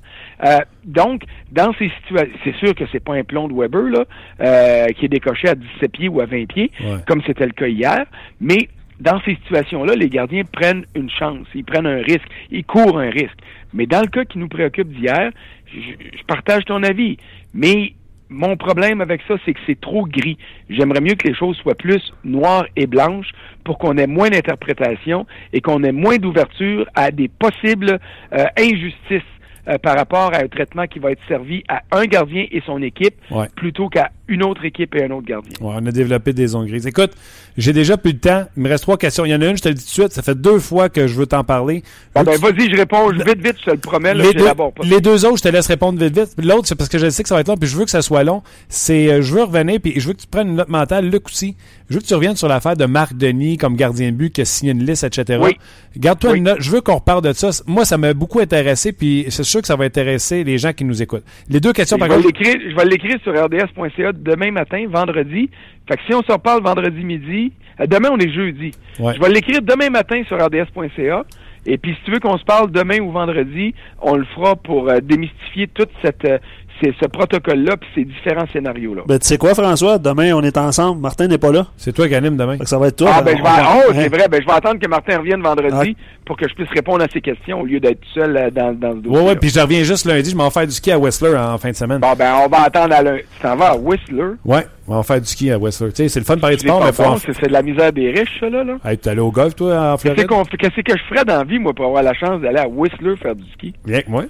Euh, donc, dans ces situations, c'est sûr que c'est pas un plomb de Weber là, euh, qui est décoché à 17 pieds ou à 20 pieds, Ouais. comme c'était le cas hier, mais dans ces situations-là, les gardiens prennent une chance, ils prennent un risque, ils courent un risque. Mais dans le cas qui nous préoccupe d'hier, je, je partage ton avis, mais mon problème avec ça, c'est que c'est trop gris. J'aimerais mieux que les choses soient plus noires et blanches pour qu'on ait moins d'interprétation et qu'on ait moins d'ouverture à des possibles euh, injustices euh, par rapport à un traitement qui va être servi à un gardien et son équipe Ouais. plutôt qu'à une autre équipe et un autre gardien. Ouais, on a développé des zones grises. Écoute, j'ai déjà plus de temps. Il me reste trois questions. Il y en a une, je te le dis tout de suite. Ça fait deux fois que je veux t'en parler. Bon, ben, tu- vas-y, je réponds vite, vite, je te le promets, là, les, deux, j'élabore pas. les deux autres, je te laisse répondre vite, vite. L'autre, c'est parce que je sais que ça va être long, puis je veux que ça soit long. C'est, euh, je veux revenir, puis je veux que tu prennes une note mentale, Luc aussi. Je veux que tu reviennes sur l'affaire de Marc Denis comme gardien de but qui a signé une liste, etc. Oui. Garde-toi Oui. une note. Je veux qu'on reparle de ça. Moi, ça m'a beaucoup intéressé, puis c'est sûr que ça va intéresser les gens qui nous écoutent. Les deux questions, par contre. je vais l'écrire sur rds.ca demain matin, vendredi. Fait que si on se reparle vendredi midi, euh, demain on est jeudi. Ouais. Je vais l'écrire demain matin sur rds.ca. Et puis si tu veux qu'on se parle demain ou vendredi, on le fera pour euh, démystifier toute cette euh, c'est ce protocole-là puis ces différents scénarios-là. Ben, tu sais quoi, François? Demain, on est ensemble. Martin n'est pas là. C'est toi qui anime demain. Ça va être toi. Ah ben je vais oh hein? c'est vrai ben je vais attendre que Martin revienne vendredi pour que je puisse répondre à ses questions au lieu d'être seul euh, dans, dans ce dossier. Ouais, ouais, puis je reviens juste lundi. Je m'en vais faire du ski à Whistler en, en fin de semaine. Bon ben on va attendre à lundi. Tu t'en vas à Whistler? Ouais, on va faire du ski à Whistler. Tu sais, c'est le fun de parler de sport, mais faut en... c'est c'est de la misère des riches ça là là. Hey, t'es allé au golf, toi, en Qu'est-ce Floride? qu'est-ce que je ferais dans la vie, moi, pour avoir la chance d'aller à Whistler faire du ski? Viens avec moi.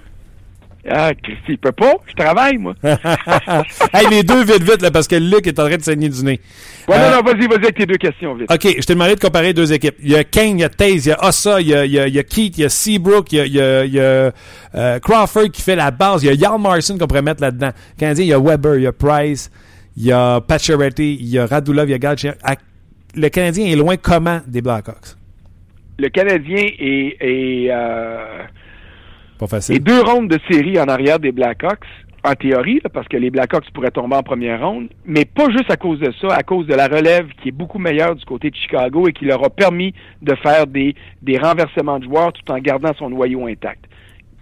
Ah, Christy, il peut pas. Je travaille, moi. hey, les deux, vite, vite, là, parce que Luc est en train de saigner du nez. Ouais, Euh, non, non, vas-y, vas-y avec tes deux questions, vite. OK, je t'ai demandé de comparer deux équipes. Il y a Kane, il y a Taze, il y a Ossa, il y a, il y a, il y a Keith, il y a Seabrook, il y a, il y a, il y a, euh, Crawford qui fait la base, il y a Yarn Marson qu'on pourrait mettre là-dedans. Canadien, il y a Weber, il y a Price, il y a Pacioretty, il y a Radulov, il y a. À- Le Canadien est loin comment des Blackhawks? Le Canadien est, est, euh, Pas Et deux rondes de série en arrière des Blackhawks, en théorie, parce que les Blackhawks pourraient tomber en première ronde, mais pas juste à cause de ça, à cause de la relève qui est beaucoup meilleure du côté de Chicago et qui leur a permis de faire des, des renversements de joueurs tout en gardant son noyau intact.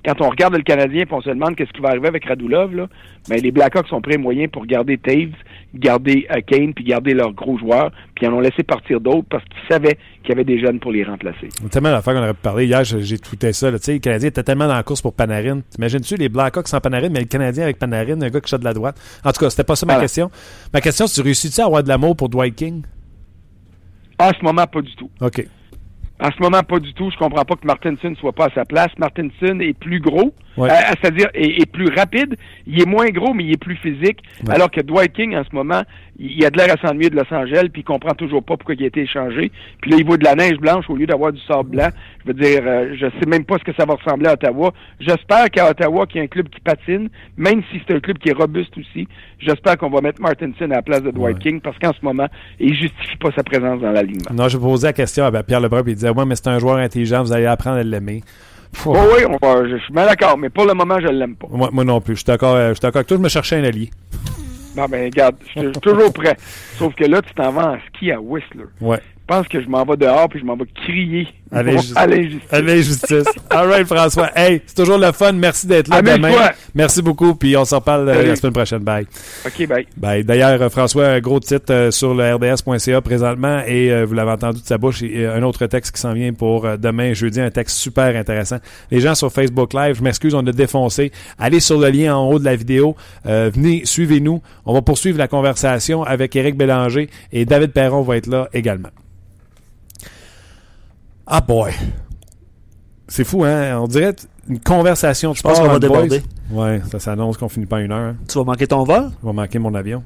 Quand on regarde le Canadien et on se demande qu'est-ce qui va arriver avec Radulov, là, ben, les Blackhawks sont prêts moyens pour garder Taves, garder euh, Kane, puis garder leurs gros joueurs, puis ils en ont laissé partir d'autres parce qu'ils savaient qu'il y avait des jeunes pour les remplacer. Tellement d'affaires qu'on aurait pu parler. Hier, j'ai tweeté ça. là. Tu sais, le Canadien était tellement dans la course pour Panarin. T'imagines-tu les Blackhawks sans Panarin, mais le Canadien avec Panarin, un gars qui shot de la droite? En tout cas, c'était pas ça ma Voilà. question. Ma question, tu réussis-tu à avoir de l'amour pour Dwight King? En ce moment, pas du tout. OK. En ce moment, pas du tout. Je comprends pas que Martinson soit pas à sa place. Martinson est plus gros, Ouais. euh, c'est-à-dire est, est plus rapide. Il est moins gros, mais il est plus physique. Ouais. Alors que Dwight King, en ce moment, il a de l'air à s'ennuyer de Los Angeles, puis il comprend toujours pas pourquoi il a été échangé. Puis là, il voit de la neige blanche au lieu d'avoir du sable blanc. Je veux dire, euh, je sais même pas ce que ça va ressembler à Ottawa. J'espère qu'à Ottawa, qu'il y a un club qui patine, même si c'est un club qui est robuste aussi, j'espère qu'on va mettre Martinson à la place de Dwight Ouais. King, parce qu'en ce moment, il justifie pas sa présence dans l'alignement. Non, je posais la question à Pierre Lebrun, puis il disait Ouais, mais c'est un joueur intelligent, vous allez apprendre à l'aimer. Pff, Oh oui, on va, je suis bien d'accord, mais pour le moment, je l'aime pas. moi, moi non plus. Je suis d'accord euh, je suis d'accord avec toi. Je me cherchais un allié. Non, ben regarde, je suis toujours prêt. Sauf que là, tu t'en vas en ski à Whistler. Ouais. Je pense que je m'en vais dehors puis je m'en vais crier À l'injustice. <laughs> All right, François. Hey, c'est toujours le fun. Merci d'être là demain. Merci beaucoup, puis on s'en reparle euh, Salut. la semaine prochaine. Bye. OK, bye. Ben, D'ailleurs, euh, François, un gros titre euh, sur le RDS.ca présentement et euh, vous l'avez entendu de sa bouche, et, euh, un autre texte qui s'en vient pour euh, demain, jeudi, un texte super intéressant. Les gens sur Facebook Live, je m'excuse, on a défoncé. Allez sur le lien en haut de la vidéo, euh, venez, suivez-nous. On va poursuivre la conversation avec Éric Bélanger et David Perron va être là également. Ah boy! C'est fou, hein? On dirait une conversation Je pense qu'on va boys. déborder. Ouais, ça s'annonce qu'on finit pas à une heure. hein. Tu vas manquer ton vol? Je vais manquer mon avion.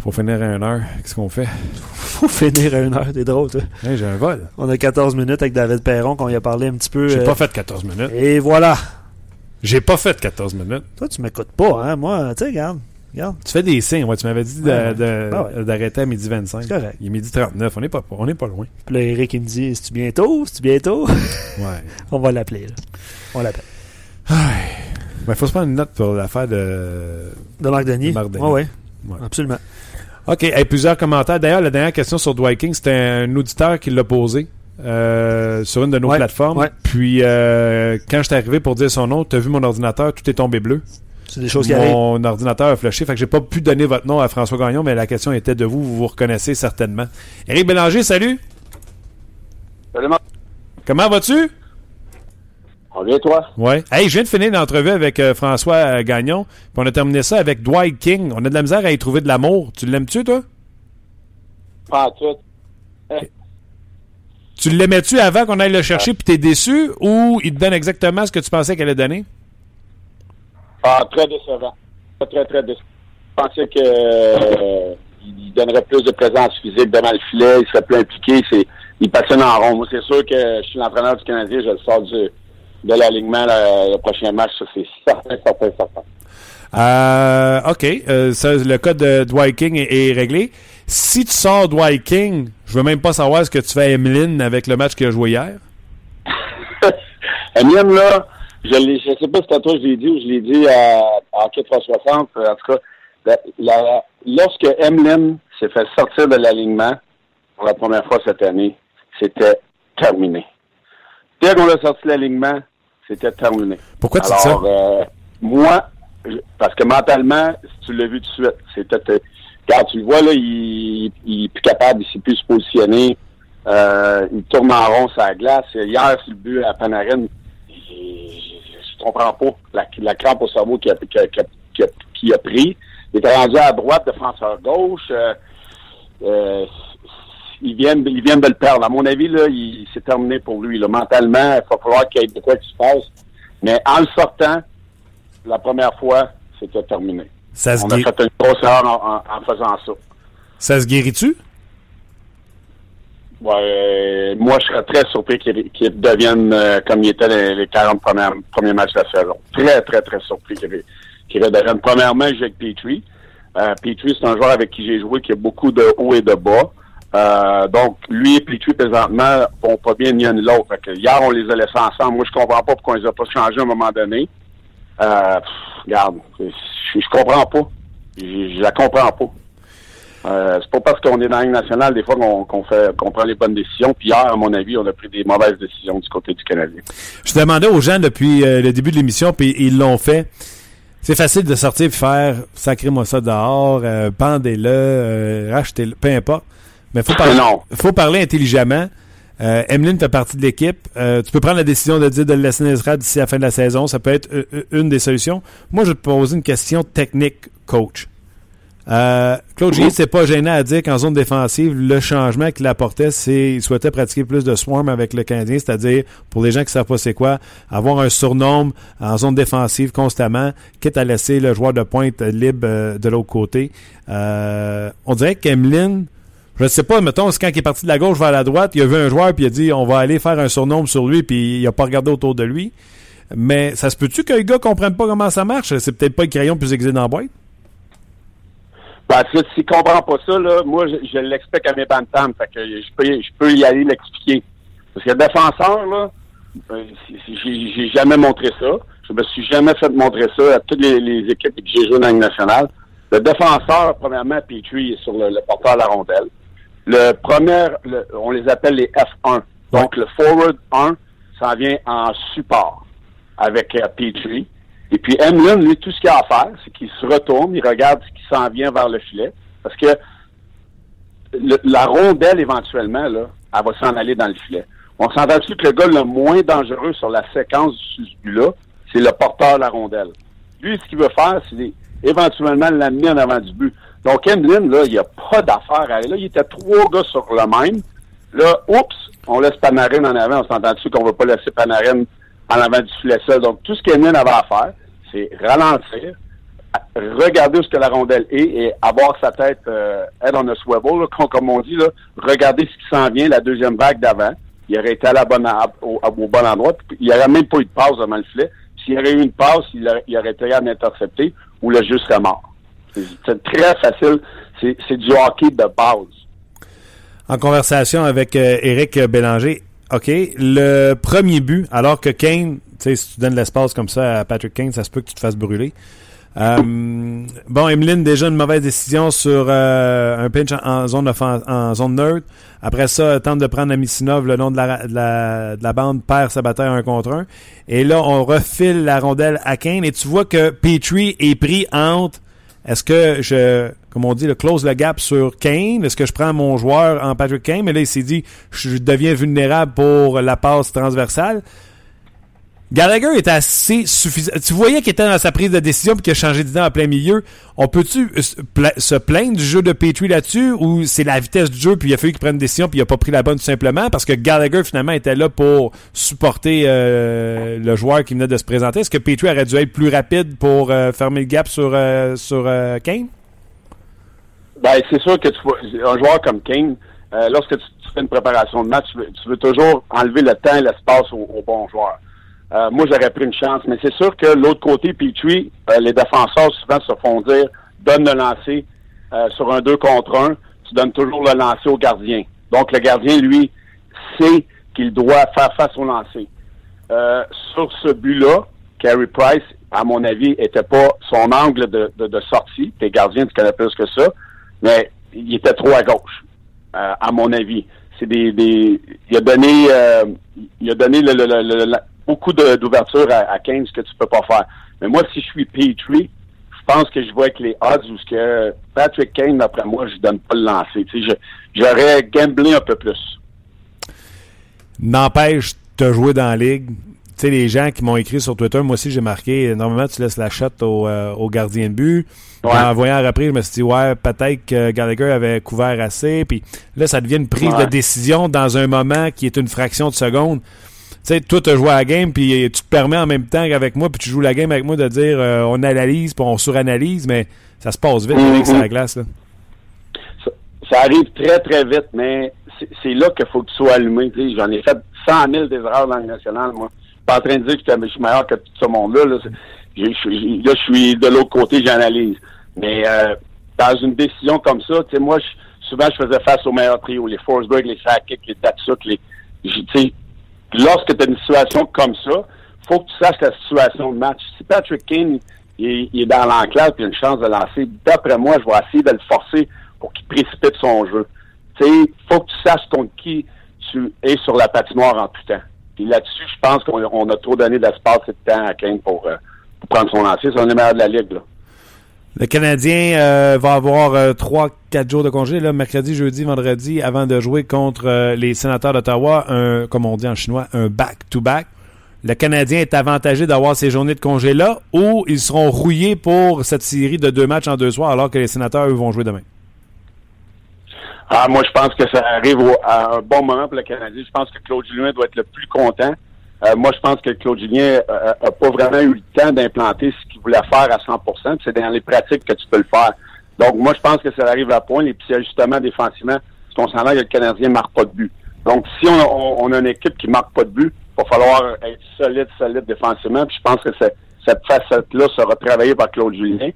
Faut finir à une heure. Qu'est-ce qu'on fait? Faut finir à une heure, t'es drôle, toi. Hey, j'ai un vol. On a 14 minutes avec David Perron, qu'on y a parlé un petit peu. J'ai euh, pas fait 14 minutes. Et voilà. J'ai pas fait 14 minutes. Toi, tu m'écoutes pas, hein? Moi, tu sais, regarde. Regarde. Tu fais des signes. Ouais, tu m'avais dit Ah ouais. d'arrêter à midi 25. C'est correct. Il est midi 39. On n'est pas, on est pas loin. Puis là, Eric, il me dit, c'est-tu bientôt? C'est-tu bientôt? <laughs> Ouais. <laughs> On va l'appeler. On l'appelle. Il faut se prendre une note pour l'affaire de. De Marc Denis? Marc Denis. Ouais, ouais. Ouais. Absolument. OK. Hey, plusieurs commentaires. D'ailleurs, la dernière question sur Dwight King, c'était un auditeur qui l'a posé euh, sur une de nos Ouais, plateformes. ouais. Puis, euh, quand je suis arrivé pour dire son nom, tu as vu mon ordinateur, tout est tombé bleu. C'est des choses qui arrivent. Mon ordinateur a flashé, fait que j'ai pas pu donner votre nom à François Gagnon, mais la question était de vous, vous vous reconnaissez certainement. Éric Bélanger, salut! Salut, Marc. Comment vas-tu? On vient, toi? Ouais. Hey, je viens de finir l'entrevue avec euh, François euh, Gagnon, puis on a terminé ça avec Dwight King. On a de la misère à y trouver de l'amour. Tu l'aimes-tu, toi? Pas tout. Tu l'aimais-tu avant qu'on aille le chercher, puis t'es déçu, ou il te donne exactement ce que tu pensais qu'elle allait donner? Ah, très décevant. Très, très, très décevant. Je pensais que euh, donnerait plus de présence physique devant le filet, il serait plus impliqué. C'est, il passionne en rond. Moi, c'est sûr que je suis l'entraîneur du Canadien, je le sors du, de l'alignement le, le prochain match, ça c'est certain, certain, certain. Euh, OK. Euh, ça, le cas de Dwight King est, est réglé. Si tu sors Dwight King, je veux même pas savoir ce que tu fais à Emeline avec le match qu'il a joué hier. <laughs> Eminem, là, je ne sais pas si c'est à toi que je l'ai dit ou je l'ai dit à, à Hockey 360. euh, En tout cas, la- la- lorsque Eminem s'est fait sortir de l'alignement pour la première fois cette année, c'était terminé. Dès qu'on l'a sorti de l'alignement, c'était terminé. Pourquoi tu dis ça? Alors, euh, moi, je- parce que mentalement, si tu l'as vu tout de suite, c'était. euh, Quand tu le vois, là, il, il est plus capable, il sait plus se positionner. Euh, il tourne en rond sur la glace. Hier, sur le but à Panarin, comprends pas la, la crampe au cerveau qu'il a, pris. Il était rendu à droite, défenseur gauche. Euh, euh, ils viennent, ils viennent de le perdre. À mon avis, là, il, c'est terminé pour lui. Là. Mentalement, il va falloir qu'il y ait de quoi qui se passe. Mais en le sortant, la première fois, c'était terminé. Ça se, On a fait une grosse erreur en, en- en faisant ça. ça se guérit-tu? Euh, moi, je serais très surpris qu'il qu'il devienne euh, comme il était les, les 40 premiers, premiers matchs de la saison. Très, très, très surpris qu'il qu'il redevienne. Premièrement, avec Petrie. Euh, Petrie, c'est un joueur avec qui j'ai joué qui a beaucoup de hauts et de bas. Euh, donc, lui et Petrie, présentement, vont pas bien ni un ni l'autre. Hier, on les a laissés ensemble. Moi, je comprends pas pourquoi on les a pas changés à un moment donné. Euh, regarde, je, je comprends pas. Je, je la comprends pas. Euh, c'est pas parce qu'on est dans la Ligue nationale des fois qu'on fait qu'on prend les bonnes décisions. Puis hier, à mon avis, on a pris des mauvaises décisions du côté du Canadien. Je demandais aux gens depuis euh, le début de l'émission, puis ils l'ont fait. C'est facile de sortir et faire sacrez-moi ça dehors, euh, pendez-le, euh, rachetez-le, peu importe. Mais faut parler, Non. faut parler intelligemment. Euh, Emeline fait partie de l'équipe. Euh, tu peux prendre la décision de dire de le laisser estrades d'ici la fin de la saison. Ça peut être une des solutions. Moi, je vais te poser une question technique, coach. Euh, Claude Gilles, c'est pas gênant à dire qu'en zone défensive, le changement qu'il apportait, c'est qu'il souhaitait pratiquer plus de swarm avec le Canadien, c'est-à-dire, pour les gens qui savent pas c'est quoi, avoir un surnombre en zone défensive constamment, quitte à laisser le joueur de pointe libre euh, de l'autre côté. Euh, on dirait qu'Emeline, je sais pas, mettons, c'est quand il est parti de la gauche vers la droite, il a vu un joueur puis il a dit on va aller faire un surnombre sur lui puis il a pas regardé autour de lui. Mais ça se peut-tu le gars comprenne pas comment ça marche? C'est peut-être pas le crayon plus aiguisé dans la boîte? Parce que s'il comprend pas ça, là, moi, je, je l'explique à mes bantams. Fait que je peux, je peux y aller l'expliquer. Parce que le défenseur, là, c'est- j'ai jamais montré ça. Je me suis jamais fait montrer ça à toutes les, les équipes que j'ai joué dans la nationale. Le défenseur, premièrement, Petrie est sur le, le porteur à la rondelle. Le premier, le- on les appelle les F1. Donc, le forward 1, ça vient en support avec euh, Petrie. Et puis, Emlyn, lui, tout ce qu'il a à faire, c'est qu'il se retourne, il regarde ce qui s'en vient vers le filet. Parce que la rondelle, éventuellement, là, elle va s'en aller dans le filet. On s'entend dessus que le gars le moins dangereux sur la séquence du but-là, c'est le porteur de la rondelle. Lui, ce qu'il veut faire, c'est éventuellement l'amener en avant du but. Donc, Emlyn, là, il n'y a pas d'affaire à aller. Là, il était trois gars sur le même. Là, oups, on laisse Panarin en avant. On s'entend dessus qu'on ne veut pas laisser Panarin en avant du filet seul. Donc, tout ce qu'Emlyn avait à faire, c'est ralentir, regarder où ce que la rondelle est et avoir sa tête euh, head on a swivel, comme, on dit, là, regarder ce qui s'en vient, la deuxième vague d'avant. Il aurait été à la bonne, au, bon endroit. Il n'y aurait même pas eu de passe devant le filet. S'il y aurait eu une passe, il aurait, été à l'intercepter ou le jeu serait mort. C'est très facile. C'est c'est du hockey de base. en conversation avec euh, Éric Bélanger. OK, le premier but, alors que Kane, tu sais, si tu donnes l'espace comme ça à Patrick Kane, ça se peut que tu te fasses brûler. Euh, bon, Emeline, déjà une mauvaise décision sur euh, un pinch en, zone en zone neutre. Après ça, tente de prendre Amicinov le long de la, de la, de la bande, perd sa bataille un contre un. Et là, on refile la rondelle à Kane et tu vois que Petrie est pris entre est-ce que je, comme on dit, le close le gap sur Kane? Est-ce que je prends mon joueur en Patrick Kane? Mais là, il s'est dit, je deviens vulnérable pour la passe transversale. Gallagher était assez suffisant. Tu voyais qu'il était dans sa prise de décision puis qu'il a changé d'idée en plein milieu. On peut-tu euh, se pla- se plaindre du jeu de Petrie là-dessus ou c'est la vitesse du jeu puis il a fallu qu'il prenne une décision puis il a pas pris la bonne tout simplement? Parce que Gallagher finalement était là pour supporter euh, le joueur qui venait de se présenter. Est-ce que Petrie aurait dû être plus rapide pour euh, fermer le gap sur, sur Kane? Ben, c'est sûr que tu vois, un joueur comme Kane, lorsque tu, fais une préparation de match, tu veux, tu veux toujours enlever le temps et l'espace au, au bon joueur. Euh, moi, j'aurais pris une chance, mais c'est sûr que l'autre côté, Petrie, euh, les défenseurs souvent se font dire donne le lancer euh, sur un 2 contre 1, tu donnes toujours le lancer au gardien. Donc, le gardien, lui, sait qu'il doit faire face au lancer. Euh, sur ce but-là, Carey Price, à mon avis, était pas son angle de, de, de sortie. T'es gardien, tu connais plus que ça. Mais il était trop à gauche, euh, à mon avis. C'est des, des, il a donné, euh, il a donné le, le- le- le- beaucoup de- d'ouverture à, à Kane, ce que tu peux pas faire. Mais moi, si je suis Petrie, je pense que je vois avec les odds où ce que Patrick Kane, d'après moi, je donne pas le lancer. Tu j'aurais gamblé un peu plus. N'empêche, t'as joué dans la ligue. Tu sais, les gens qui m'ont écrit sur Twitter, moi aussi j'ai marqué, normalement tu laisses la shot au, euh, au gardien de but. Ouais. En voyant la reprise, je me suis dit, ouais, peut-être que Gallagher avait couvert assez. Puis là, ça devient une prise Ouais. de décision dans un moment qui est une fraction de seconde. Sais, toi, tu joué à la game, puis tu te permets en même temps qu'avec moi, puis tu joues la game avec moi de dire euh, on analyse, puis on suranalyse, mais ça se passe vite avec Mhm. la glace. Là. ça, arrive très, très vite, mais c'est- là qu'il faut que tu sois allumé. J'en ai fait 100 000 des erreurs dans le national, moi. Pas en train de dire que je suis meilleur que tout ce monde-là. Là, je suis- de l'autre côté, j'analyse. Mais euh, dans une décision comme ça, tu sais, moi, souvent, je faisais face aux meilleurs trios, les Forsberg, les Sakic, les Tatsuk, les... j- tu sais, lorsque tu as une situation comme ça, faut que tu saches la situation de match. Si Patrick Kane il, est- il dans l'enclave et a une chance de lancer, d'après moi, je vais essayer de le forcer pour qu'il précipite son jeu. Sais, faut que tu saches contre qui tu es sur la patinoire en tout temps. Puis là-dessus, je pense qu'on on a trop donné d'espace et de temps à Kane pour, euh, pour prendre son lancer. C'est un meilleurs de la Ligue. Là. Le Canadien euh, va avoir 3-4 jours de congé, là, mercredi, jeudi, vendredi, avant de jouer contre euh, les sénateurs d'Ottawa, un, comme on dit en chinois, un back-to-back. Le Canadien est avantagé d'avoir ces journées de congé-là ou ils seront rouillés pour cette série de deux matchs en deux soirs alors que les sénateurs, eux, vont jouer demain? Ah, moi, je pense que ça arrive à un bon moment pour le Canadien. Je pense que Claude Julien doit être le plus content. Euh, moi, je pense que Claude Julien euh, a pas vraiment eu le temps d'implanter ce qu'il voulait faire à 100 puis C'est dans les pratiques que tu peux le faire. Donc, moi, je pense que ça arrive à point. Les petits ajustements défensivement, parce qu'on s'en que le Canadien ne marque pas de but. Donc, si on a, on- a une équipe qui marque pas de but, il va falloir être solide, solide défensivement. Puis je pense que cette facette-là sera travaillée par Claude Julien.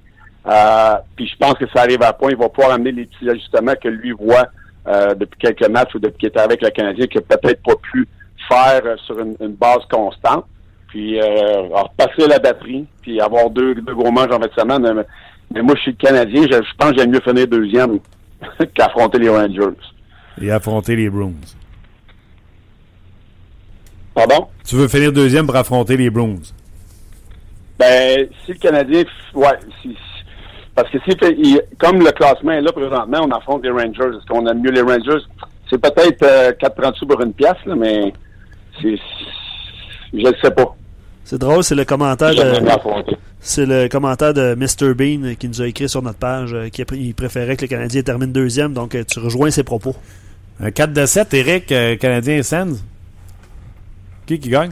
Euh, puis je pense que ça arrive à point. Il va pouvoir amener les petits ajustements que lui voit euh, depuis quelques matchs ou depuis qu'il était avec le Canadien, qu'il n'a peut-être pas pu faire euh, sur une, une base constante. Puis euh, repasser la batterie, puis avoir deux, deux gros matchs en fin de semaine. Mais, mais moi, je suis Canadien. Je, je pense que j'aime mieux finir deuxième <laughs> qu'affronter les Rangers. Et affronter les Bruins. Pardon? Tu veux finir deuxième pour affronter les Bruins? Ben, si le Canadien, ouais, si, parce que si, il- comme le classement est là présentement, on affronte les Rangers. Est-ce qu'on aime mieux les Rangers? C'est peut-être euh, 4,30 sous pour une pièce, là, mais je ne sais pas. C'est drôle, c'est le commentaire de, c'est le commentaire de Mr. Bean qui nous a écrit sur notre page euh, qui a- il préférait que le Canadien termine deuxième, donc euh, tu rejoins ses propos. Un 4 de 7, Eric, euh, Canadien et Sens. Qui qui gagne?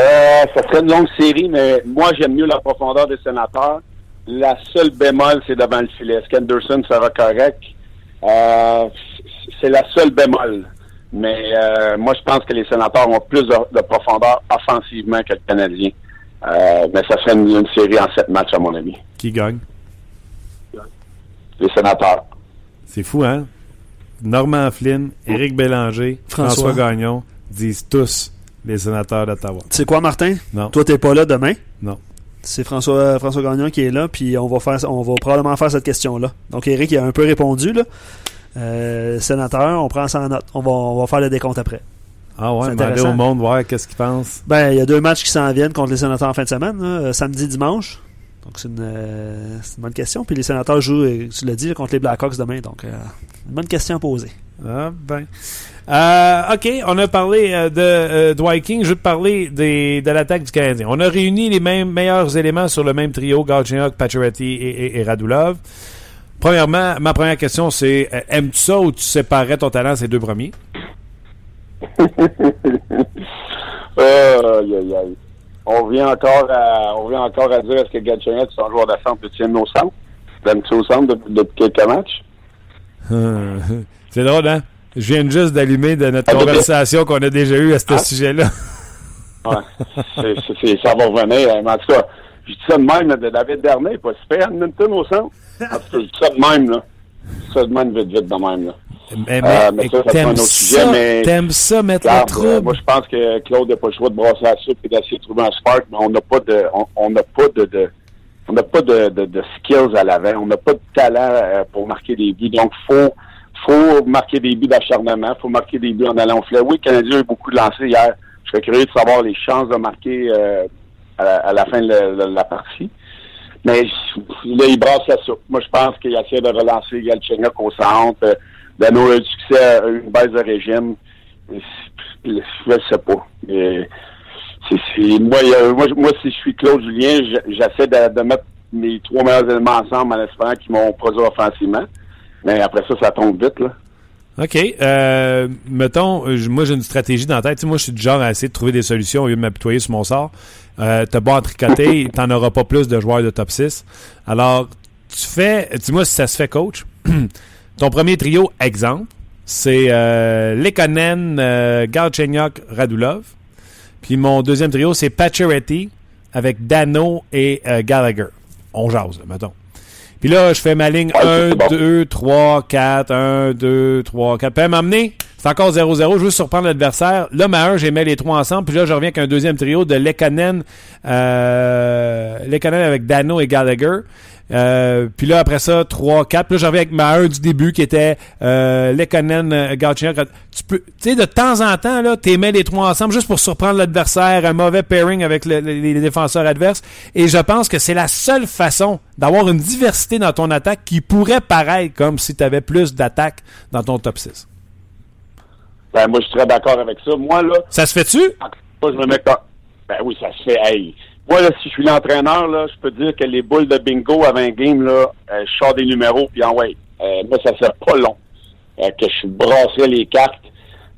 Euh, ça serait une longue série, mais moi, j'aime mieux la profondeur des sénateurs. La seule bémol, c'est devant le filet. Est-ce qu'Anderson sera correct? Euh, c'est la seule bémol. Mais euh, moi, je pense que les sénateurs ont plus de, de profondeur offensivement que le Canadien. Euh, mais ça serait une, une série en sept matchs, à mon avis. Qui gagne? Les sénateurs. C'est fou, hein? Normand Flynn, Éric Bélanger, François, François. Gagnon disent tous les sénateurs d'Ottawa. Tu sais quoi, Martin? Non. Toi, t'es pas là demain? Non. C'est François, François Gagnon qui est là, puis on va faire, on va probablement faire cette question-là. Donc, Eric, il a un peu répondu, là. Euh, sénateur, on prend ça en note. On va, on va faire le décompte après. Ah ouais, demander au monde voir qu'est-ce qu'ils pensent. Ben, il y a deux matchs qui s'en viennent contre les sénateurs en fin de semaine, là, euh, samedi, dimanche. Donc, c'est une, euh, c'est une bonne question. Puis les sénateurs jouent, euh, tu l'as dit, contre les Blackhawks demain. Donc, euh, une bonne question à poser. Ah ben. Euh, OK, on a parlé de euh, Dwight King. Je veux te parler des, de l'attaque du Canadien. On a réuni les mêmes meilleurs éléments sur le même trio, Galchenyuk, Pacioretty et, et- et Radulov. Premièrement, ma première question, c'est euh, aimes-tu ça ou tu séparais ton talent ces deux premiers? Euh, <laughs> aïe, aïe, aïe. On revient encore à, on revient encore à dire est-ce que Gatchenet, c'est un joueur de centre, peut aimes nos centres? L'aimes-tu au centre depuis, depuis quelques matchs? <laughs> c'est drôle, hein? Je viens juste d'allumer de notre Ah, conversation qu'on a déjà eue à ce Ah. sujet-là. Ouais. Ça va revenir. hein. Mais en tout cas, je dis ça de même de David Dernier, pas super Edmonton au centre. Je dis ça de même, là. Je dis ça de même, vite, vite, de même, là. Mais, Euh, mais ça, ça t'aimes autre sujet, ça, mais- t'aimes ça mettre le Regarde, euh, trouble? moi, je pense que Claude n'a pas le choix de brasser la soupe et d'essayer de trouver un spark, mais on n'a pas de, on, n'a pas de, de- on n'a pas de, de, de skills à l'avant. On n'a pas de talent euh, pour marquer des buts. Donc, faut, faut marquer des buts d'acharnement. Faut marquer des buts en allant au filet. Oui, le Canadien a eu beaucoup de lancers hier. Je serais curieux de savoir les chances de marquer euh, à, la, fin de la, partie. Mais là, il brasse la soupe. Moi, je pense qu'il essaie de relancer Galchenyuk au centre. Euh, eu du succès à une baisse de régime. Je ne sais pas. Moi, moi, moi, si je suis Claude Julien, je- j'essaie de, mettre mes trois meilleurs éléments ensemble en espérant qu'ils m'ont produit offensivement. Mais après ça, ça tombe vite. Là. OK. Euh, mettons, euh, moi, j'ai une stratégie dans la tête. Moi, je suis du genre à essayer de trouver des solutions au lieu de m'apitoyer sur mon sort. Euh, T'as beau en tricoter, t'en auras pas plus de joueurs de top 6. Alors, tu fais... Dis-moi si ça se fait, coach. <clears throat> Ton premier trio, exemple, c'est euh, Lekonen, euh, Radulov. Puis mon deuxième trio, c'est Pacioretty avec Dano et euh, Gallagher. On jase, là, mettons. Puis là, je fais ma ligne 1, 2, 3, 4, 1, 2, 3, 4. Puis elle m'amener, c'est encore 0-0, je veux surprendre l'adversaire. Là, ma 1, j'ai mis les trois ensemble. Puis là, je reviens avec un deuxième trio de Lekanen, euh, Lekanen avec Dano et Gallagher. Euh, puis là, après ça, 3, 4. Puis là, reviens avec ma 1 du début qui était euh, Lekanen, euh, Galchenyuk. Tu peux, tu sais, de temps en temps, là, tu mets les trois ensemble juste pour surprendre l'adversaire, un mauvais pairing avec le- le- les défenseurs adverses. Et je pense que c'est la seule façon d'avoir une diversité dans ton attaque qui pourrait paraître comme si tu avais plus d'attaques dans ton top 6. Ben, moi, je très d'accord avec ça. Moi, là, Ça se fait-tu? moi, je me mets. Ben oui, ça se fait. Hey. Moi, là, si je suis l'entraîneur, là, je peux dire que les boules de bingo avant un game, là, euh, je sors des numéros, puis en ouais. Euh, moi, ça serait pas long. Euh, que je brasserais les cartes,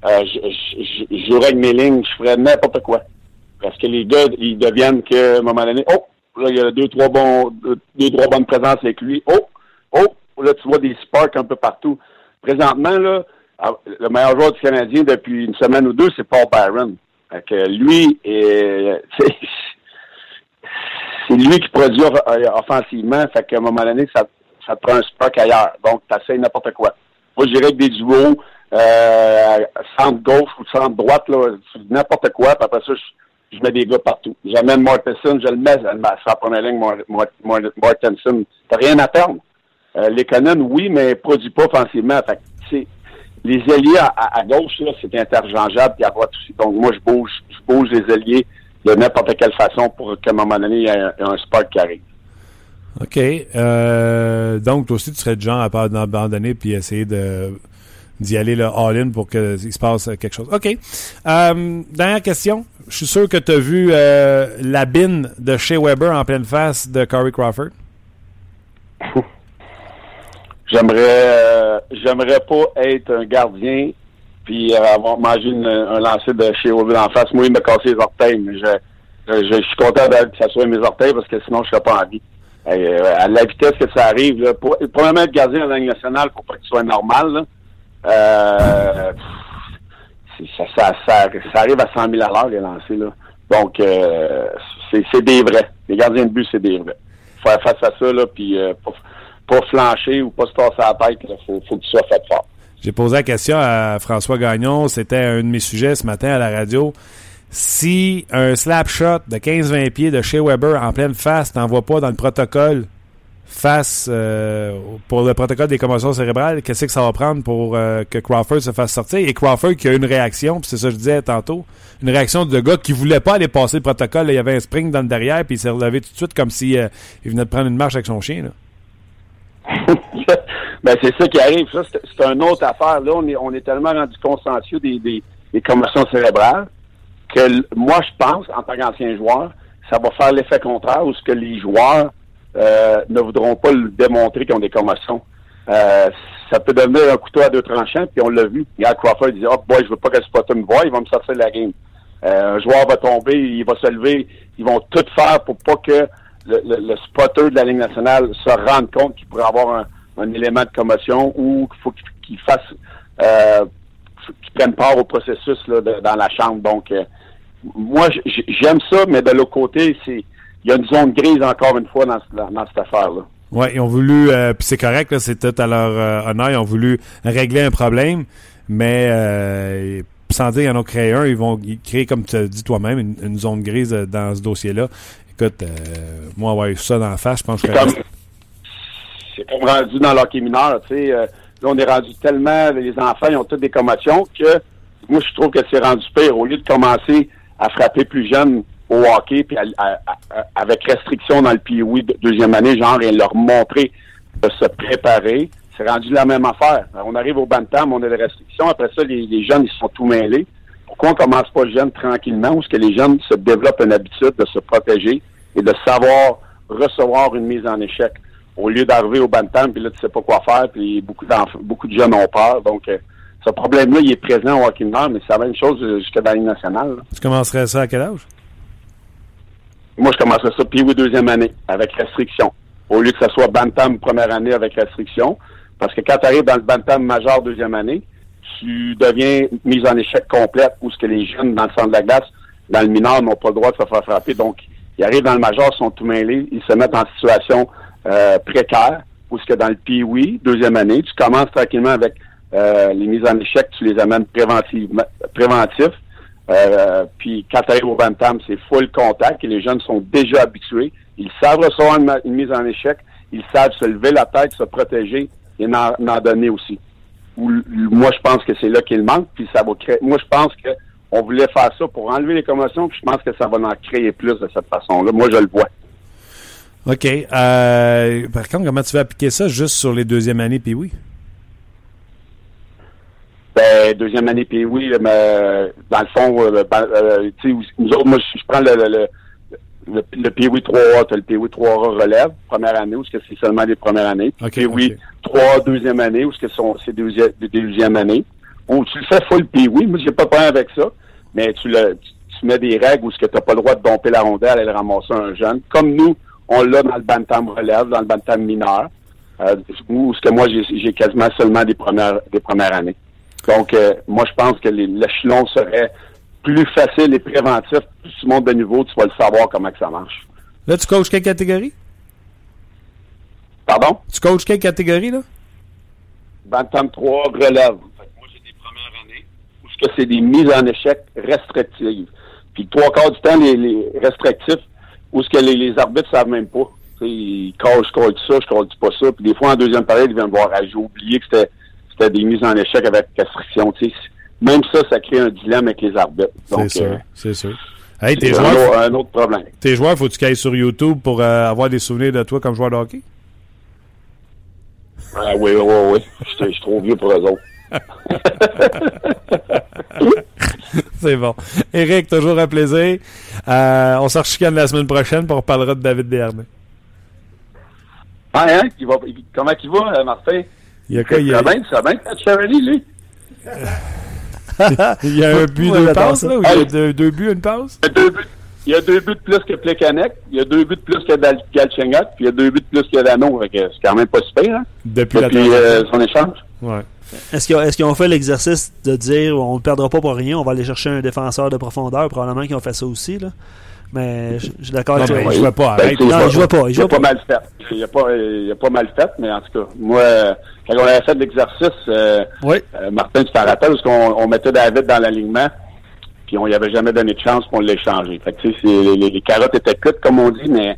euh, je, je, je jouerais avec mes lignes, je ferais n'importe quoi. Parce que les gars, ils deviennent que, à un moment donné, oh, là, il y a deux, trois bons, deux, deux, trois bonnes présences avec lui. Oh, oh, là, tu vois des sparks un peu partout. Présentement, là, ah, le meilleur joueur du Canadien depuis une semaine ou deux, c'est Paul Byron. Fait que lui, est- <laughs> lui qui produit euh, offensivement. Fait qu'à un moment donné, ça, ça te prend un spark ailleurs. Donc, tu essaies n'importe quoi. Moi, je dirais que des duos, euh, centre gauche ou centre droite, là, n'importe quoi. Puis après ça, je, je mets des gars partout. J'amène Mortensen, je le mets sur la première ligne, Mor- Mor- Mor- Mortensen. T'as rien à perdre. Euh, Conan, oui, mais produit pas offensivement. Fait que, les ailiers à, à- à gauche, c'est interchangeable puis à droite aussi. Donc, moi, je bouge, je bouge les ailiers de n'importe quelle façon pour qu'à un moment donné, il y ait un, un spark qui arrive. OK. Euh, donc, toi aussi, tu serais du genre à pas abandonner puis essayer de d'y aller le all-in pour qu'il se passe quelque chose. OK. Euh, dernière question. Je suis sûr que tu as vu euh, la bine de Shea Weber en pleine face de Corey Crawford. J'aimerais j'aimerais pas être un gardien puis euh, avoir mangé une- un lancer de chez Ovid en face. Moi, il m'a cassé les orteils, mais je, je, je suis content que ça soit mes orteils parce que sinon, je serais pas en vie. Euh, à la vitesse que ça arrive, là, pour, premièrement, être gardien dans la Ligue nationale, faut pas ce soit normal. Là. Euh, ça, ça, ça, arrive à 100 000 à l'heure, les lancers. Là. Donc, euh, c'est des vrais. Les gardiens de but, c'est des vrais. faut faire face à ça, là, puis euh, pas, pas flancher ou pas se passer à la tête. Il faut, faut que tu sois fait fort. J'ai posé la question à François Gagnon. C'était un de mes sujets ce matin à la radio. Si un slap shot de 15-20 pieds de Shea Weber en pleine face t'envoie pas dans le protocole face euh, pour le protocole des commotions cérébrales, qu'est-ce que ça va prendre pour euh, que Crawford se fasse sortir? Et Crawford qui a une réaction, puis c'est ça que je disais tantôt, une réaction de gars qui voulait pas aller passer le protocole. Il y avait un spring dans le derrière, puis il s'est relevé tout de suite comme si euh, venait de prendre une marche avec son chien. Là. <laughs> ben, c'est ça qui arrive. Ça, c'est une autre affaire. Là, on est, on est tellement rendu consciencieux des, des, des commotions cérébrales que moi, je pense, en tant qu'ancien joueur, ça va faire l'effet contraire où ce que les joueurs euh, ne voudront pas le démontrer qu'ils ont des commotions. Euh, ça peut devenir un couteau à deux tranchants, puis on l'a vu. Regarde Crawford il dit Oh boy, je veux pas que le spotter me voie, il va me sortir de la game. Euh, un joueur va tomber, il va se lever, ils vont tout faire pour pas que le, le- le spotter de la Ligue nationale se rende compte qu'il pourrait avoir un, un élément de commotion ou qu'il faut qu'il fasse euh, qu'il prenne part au processus là, de- dans la chambre. Donc euh, moi j'aime ça, mais de l'autre côté, c'est il y a une zone grise encore une fois dans, dans, dans cette affaire-là. Ouais, ils ont voulu, euh, puis c'est correct, là, c'est tout à leur euh, honneur, ils ont voulu régler un problème, mais euh, sans dire qu'ils en ont créé un, ils vont créer, comme tu as dit toi-même, une, une zone grise euh, dans ce dossier-là. Écoute, euh, moi, avoir eu ça dans la face, je pense que C'est comme, rendu dans l'hockey mineur, tu sais. euh, là, on est rendu tellement, les enfants, ils ont toutes des commotions que moi, je trouve que c'est rendu pire. Au lieu de commencer à frapper plus jeune au hockey, puis avec restriction dans le POI de deuxième année, genre, et leur montrer de se préparer, c'est rendu la même affaire. On arrive au bantam, on a des restrictions. Après ça, les, jeunes, ils sont tout mêlés. Pourquoi on commence pas jeune tranquillement, où ce que les jeunes se développent une habitude de se protéger et de savoir recevoir une mise en échec? Au lieu d'arriver au bantam puis là tu sais pas quoi faire puis beaucoup d'enfants, beaucoup de jeunes ont peur donc euh, ce problème-là, il est présent au hockey mineur, mais c'est la même chose euh, jusqu'à dans la Ligue nationale. là. Tu commencerais ça à quel âge? Moi, je commencerais ça puis oui, deuxième année, avec restriction. Au lieu que ce soit Bantam première année avec restriction. Parce que quand tu arrives dans le Bantam majeur deuxième année, tu deviens mise en échec complète où ce que les jeunes dans le centre de la glace, dans le mineur, n'ont pas le droit de se faire frapper. Donc, ils arrivent dans le majeur, sont tout mêlés, ils se mettent en situation euh, précaire, où ce que dans le pee deuxième année, tu commences tranquillement avec euh, les mises en échec, tu les amènes préventivement, préventifs. Euh, puis quand tu arrives au Bantam, c'est full contact et les jeunes sont déjà habitués. Ils savent recevoir une, mise en échec, ils savent se lever la tête, se protéger et n'en donner aussi. Ou- moi, je pense que c'est là qu'il manque, puis ça va créer. Moi, je pense que on voulait faire ça pour enlever les commotions, puis je pense que ça va en créer plus de cette façon-là. Moi, je le vois. OK. Euh, par contre, comment tu vas appliquer ça juste sur les deuxièmes années, puis oui? Ben, deuxième année, puis oui, mais dans le fond, euh, ben, euh, tu sais, nous autres, moi, je prends le, le, le, le, le PWI 3A, t'as le PWI 3A relève, première année, où ce que c'est seulement des premières années. OK, Puis oui, OK. 3A, deuxième année, où ce que sont, c'est deuxième, deuxième année. Ou tu le fais full PWI, moi, j'ai pas de problème avec ça, mais tu le, tu, tu mets des règles où ce que t'as pas le droit de domper la rondelle et le ramasser un jeune. Comme nous, on l'a dans le bantam relève, dans le bantam mineur, euh, où ce que moi, j'ai, quasiment seulement des premières, des premières années. Donc, euh, moi, je pense que l'échelon serait plus facile et préventif. Plus tu montes de niveau, tu vas le savoir comment que ça marche. Là, tu coaches quelle catégorie? Pardon? Tu coaches quelle catégorie, là? Bantam 3 relève. Moi, j'ai des premières années où c'est des mises en échec restrictives. Puis trois quarts du temps, les, les restrictifs, où ce que les, les arbitres savent même pas. Ils callent, je call ça, je call pas ça. Puis des fois, en deuxième période, ils viennent me voir, ah, j'ai oublié que c'était, c'était des mises en échec avec restriction. Même ça, ça crée un dilemme avec les arbitres. Donc, c'est sûr, euh, c'est sûr. Hey, tes c'est un, joueurs, autre- un autre problème. tes joueurs, faut que tu ailles sur YouTube pour euh, avoir des souvenirs de toi comme joueur de hockey? Ah oui, oui, oui, oui. Je suis trop vieux pour eux autres. <laughs> <laughs> c'est bon. Eric, toujours un plaisir. Euh, on se rechicane la semaine prochaine pour on reparlera de David Desharnais. Ah, hein? Il va, il- comment il va, euh, Martin? Il y a quoi? Il y a, Ça va bien, ça va bien, Charlie, lui? <laughs> il y a un but, deux passes, là? Ou il y a deux, deux buts, une passe? Il y a deux buts. Il y a deux buts de plus que Plekanec, il y a deux buts de plus que Galchenyuk, puis il y a deux buts de plus que Dano. C'est quand même pas super, hein? Depuis, la Depuis euh, son échange. Ouais. Est-ce qu'ils ont, est-ce qu'ils ont fait l'exercice de dire on ne perdra pas pour rien, on va aller chercher un défenseur de profondeur? Probablement qu'ils ont fait ça aussi. Là. Mais je je suis d'accord avec toi. il jouait pas, Ben, Non, il jouait pas, il a pas pas. mal fait. Il a pas, il a pas mal fait, mais en tout cas, moi, quand on avait fait l'exercice, euh, Oui. euh, Martin, tu t'en rappelles, parce qu'on on mettait David dans l'alignement, puis on lui avait jamais donné de chance pour l'a changé. Fait que, tu sais, c'est- les, les- les carottes étaient cuites, comme on dit, mais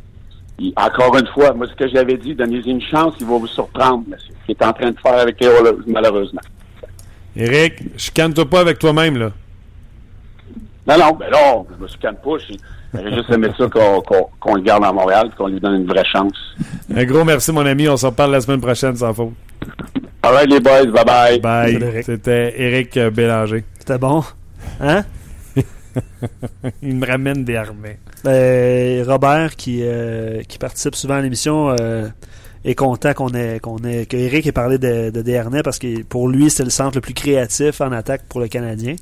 il- encore une fois, moi, ce que j'avais dit, donnez-y une chance, il va vous surprendre. C'est ce qu'il est en train de faire avec les Oilers, malheureusement. Eric, je toi pas avec toi-même, là. Non, non, ben non, je me suis calme pas. J'ai juste aimé ça qu'on le garde à Montréal, qu'on lui donne une vraie chance. Un gros merci, mon ami. On se reparle la semaine prochaine, sans faute. All right, les boys, bye-bye. Bye. C'était Eric euh, Bélanger. C'était bon. Hein? <laughs> Il me ramène des armées. Ben, Robert, qui, euh, qui participe souvent à l'émission, euh, est content qu'on ait, qu'on ait, que Eric ait parlé de, de parce que pour lui, c'est le centre le plus créatif en attaque pour le Canadien.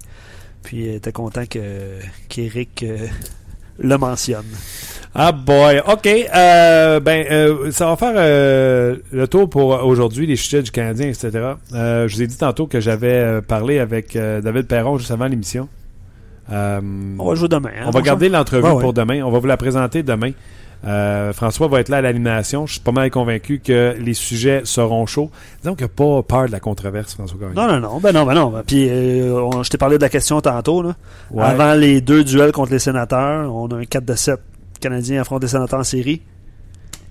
Puis, il était content que, qu'Éric euh, <laughs> le mentionne. Ah boy, ok. Ben, euh, ça va faire le tour pour aujourd'hui, les sujets du Canadien, etc. Je vous ai dit tantôt que j'avais parlé avec David Perron juste avant l'émission. Euh, On va jouer demain. hein, on va garder l'entrevue Ouais, pour demain. On va vous la présenter demain. Euh, François va être là à l'animation. Je suis pas mal convaincu que les sujets seront chauds. Disons qu'il n'y a pas peur de la controverse, François Gagnon. Non, non, non. Ben non, ben non. Puis, euh, on- je t'ai parlé de la question tantôt. Là. Ouais. Avant les deux duels contre les sénateurs, on a un 4 de 7 Canadiens affrontent les sénateurs en série.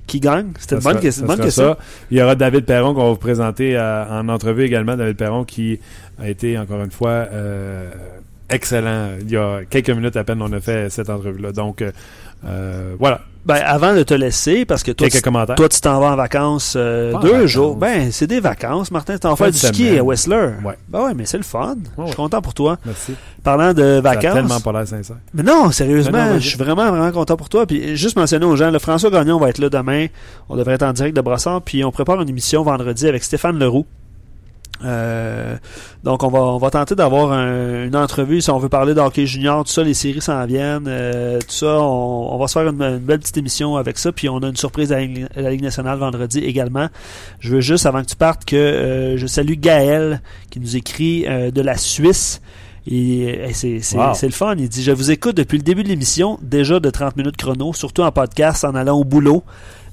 Qui gagne? C'était une bonne, bonne question. ça. Il y aura David Perron qu'on va vous présenter euh, en entrevue également. David Perron qui a été, encore une fois, excellent. Il y a quelques minutes à peine, on a fait cette entrevue-là. Donc, euh, euh, voilà. Ben, avant de te laisser, parce que toi, tu, toi, tu t'en vas en vacances euh, en deux vacances. jours. Ben, c'est des vacances, Martin. Tu faire de du ski à Whistler. Ouais. Ben ouais, mais c'est le fun. Je suis content pour toi. Merci. Parlant de Ça a tellement vacances. pas l'air sincère. Mais non, sérieusement, non, je suis vraiment, vraiment content pour toi. Puis juste mentionner aux gens, le François Gagnon va être là demain. On devrait être en direct de Brossard. Puis on prépare une émission vendredi avec Stéphane Leroux. Euh, donc on va on va tenter d'avoir un- une entrevue si on veut parler d'hockey junior, tout ça, les séries s'en viennent, euh, tout ça, on, on va se faire une, une belle petite émission avec ça, puis on a une surprise à la, Ligue- nationale vendredi également. Je veux juste avant que tu partes que euh, je salue Gaël qui nous écrit euh, de la Suisse. Et c'est c'est- Wow. c'est le fun. Il dit Je vous écoute depuis le début de l'émission, déjà de 30 minutes chrono, surtout en podcast, en allant au boulot.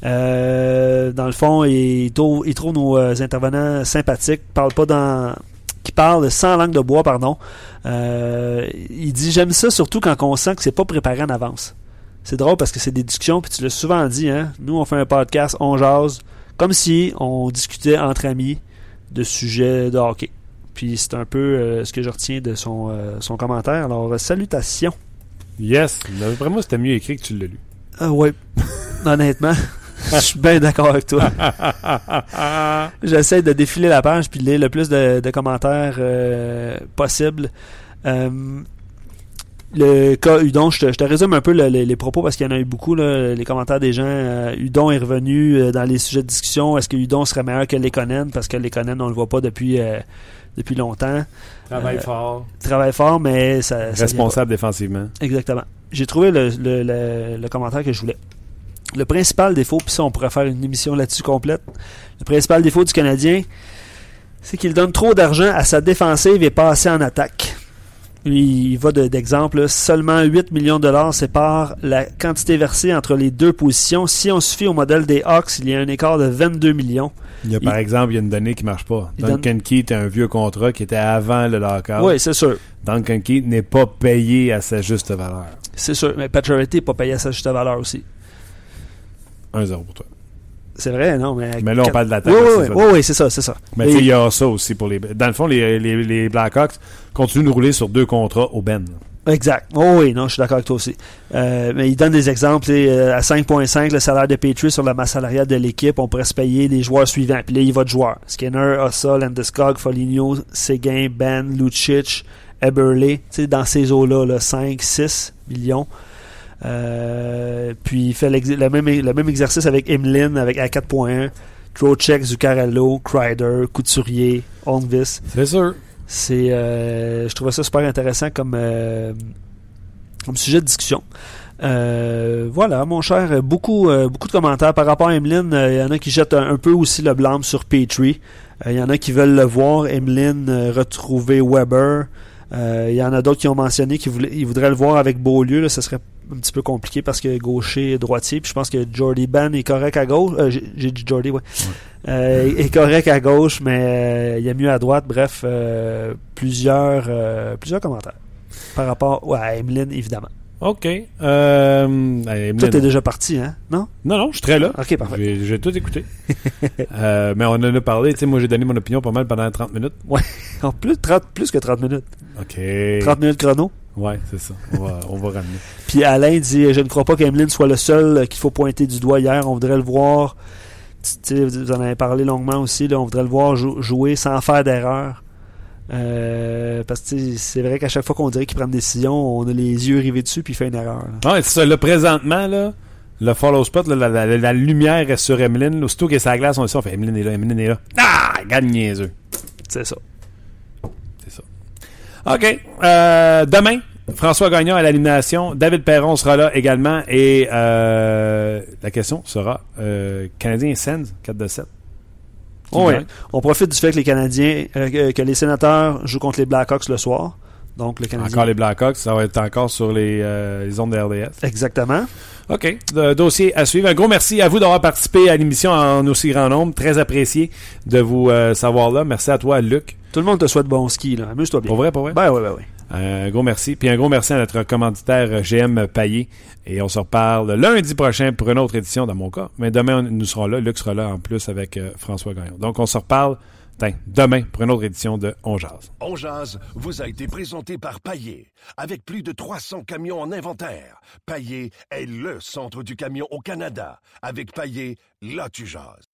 Euh, dans le fond, il trouve, il trouve nos euh, intervenants sympathiques, parle pas dans qui parlent sans langue de bois, pardon. Euh, il dit j'aime ça surtout quand on sent que c'est pas préparé en avance. C'est drôle parce que c'est des discussions, puis tu l'as souvent dit, hein. Nous, on fait un podcast, on jase, comme si on discutait entre amis de sujets de hockey. Puis c'est un peu euh, ce que je retiens de son, euh, son commentaire. Alors, salutations. Yes. Moi, c'était mieux écrit que tu l'as lu. Ah ouais. <laughs> Honnêtement, <laughs> je suis bien d'accord avec toi. <laughs> J'essaie de défiler la page puis de lire le plus de, de commentaires euh, possible. Euh, le cas Udon, je te, je te résume un peu le- le- les propos parce qu'il y en a eu beaucoup, là, les commentaires des gens. Euh, Udon est revenu euh, dans les sujets de discussion. Est-ce que Udon serait meilleur que Lekonen? Parce que Lekonen, on le voit pas depuis, euh, depuis longtemps. Travaille Euh, fort. Il travaille fort, mais ça... Responsable défensivement. Exactement. J'ai trouvé le, le- le- le commentaire que je voulais. Le principal défaut, puis ça, on pourrait faire une émission là-dessus complète. Le principal défaut du Canadien, c'est qu'il donne trop d'argent à sa défensive et pas assez en attaque. Il va de- d'exemple. seulement 8 millions de dollars séparent la quantité versée entre les deux positions. Si on se fie au modèle des Hawks, il y a un écart de 22 millions. Il y a, par exemple, il y a une donnée qui marche pas. Duncan Keith a un vieux contrat qui était avant le lockout. Oui, c'est sûr. Duncan Keith n'est pas payé à sa juste valeur. C'est sûr. Mais Pacioretty n'est pas payé à sa juste valeur aussi. 1-0 pour toi. C'est vrai, non? Mais, Mais là, on parle de l'attaque, Oui, oui, oui, c'est ça, c'est ça. Mais il y a ça aussi pour les. Dans le fond, les, les, les Blackhawks continuent de rouler sur deux contrats au Ben. Exact. Oh oui, non, je suis d'accord avec toi aussi. Euh, mais il donne des exemples. euh, à 5.5, le salaire de Patriot sur la masse salariale de l'équipe, on pourrait se payer les joueurs suivants. Puis là, il va de joueurs. Skinner, Ossa, Landeskog, Foligno, Seguin, Ben, Lucic, Eberle. Tu sais, dans ces eaux-là, là, 5, 6 millions. Euh, puis il fait le même, le même exercice avec Emlin avec à 4.1. Trocheck, Zuccarello, Kreider, Couturier, Holmvis. C'est sûr. C'est, euh, je trouvais ça super intéressant comme, euh, comme sujet de discussion. Euh, voilà, mon cher, beaucoup, beaucoup de commentaires par rapport à Emeline. Il y en a qui jettent un, un peu aussi le blâme sur Petrie. Il y en a qui veulent le voir, Emeline, retrouver Weber. Il y en a d'autres qui ont mentionné qu'ils voulaient- ils voudraient le voir avec Beaulieu. Là, ce serait un petit peu compliqué parce que gaucher et droitier. Puis je pense que Jordy Ban est correct à gauche. Euh, j'ai- dit Jordy, ouais. Euh, est correct à gauche, mais euh, il y a mieux à droite. Bref, plusieurs, plusieurs commentaires par rapport ouais, à Emeline, évidemment. OK. Euh, allez, Toi, Emeline. t'es déjà parti, hein? Non? Non, non, je suis très là. Ok, parfait. J'ai tout écouté. <laughs> Euh, mais on en a parlé. Tu sais, moi, j'ai donné mon opinion pas mal pendant 30 minutes. <laughs> En plus, 30, plus que 30 minutes. OK. 30 minutes chrono. Ouais, c'est ça. On va, on va ramener. <laughs> Puis Alain dit Je ne crois pas qu'Emeline soit le seul euh, qu'il faut pointer du doigt hier. On voudrait le voir. Tu sais, vous en avez parlé longuement aussi. Là, on voudrait le voir jou- jouer sans faire d'erreur. Euh, parce que c'est vrai qu'à chaque fois qu'on dirait qu'il prend une décision, on a les yeux rivés dessus puis il fait une erreur. là. Ouais, c'est ça. Là, présentement, là, le follow spot, là, la, la- la lumière est sur Emeline. Aussitôt qu'il y a sa glace, on dit ça, on fait Emeline est là, Emeline est là. Ah! Gagne niaiseux. C'est ça. OK. Euh, demain, François Gagnon à l'animation. David Perron sera là également. Et euh, la question sera euh, Canadien Sens 4 de 7. Qui Oh, ouais. gagne? On profite du fait que les Canadiens, euh, que- que les sénateurs jouent contre les Blackhawks le soir. Donc le Canadien. Encore les Blackhawks, ça va être encore sur les, euh, les ondes de RDS. Exactement. OK. Dossier à suivre. Un gros merci à vous d'avoir participé à l'émission en aussi grand nombre. Très apprécié de vous euh, savoir là. Merci à toi, Luc. Tout le monde te souhaite bon ski. là. Amuse-toi bien. Pour vrai, pour vrai? Ben oui, ben oui. Un gros merci. Puis un gros merci à notre commanditaire euh, GM Paillé. Et on se reparle lundi prochain pour une autre édition dans mon cas. Mais demain, on- nous serons là. Luc sera là en plus avec euh, François Gagnon. Donc on se reparle demain pour une autre édition de On Jazz. On Jazz vous a été présenté par Paillé. Avec plus de 300 camions en inventaire, Paillé est le centre du camion au Canada. Avec Paillé, là tu jases.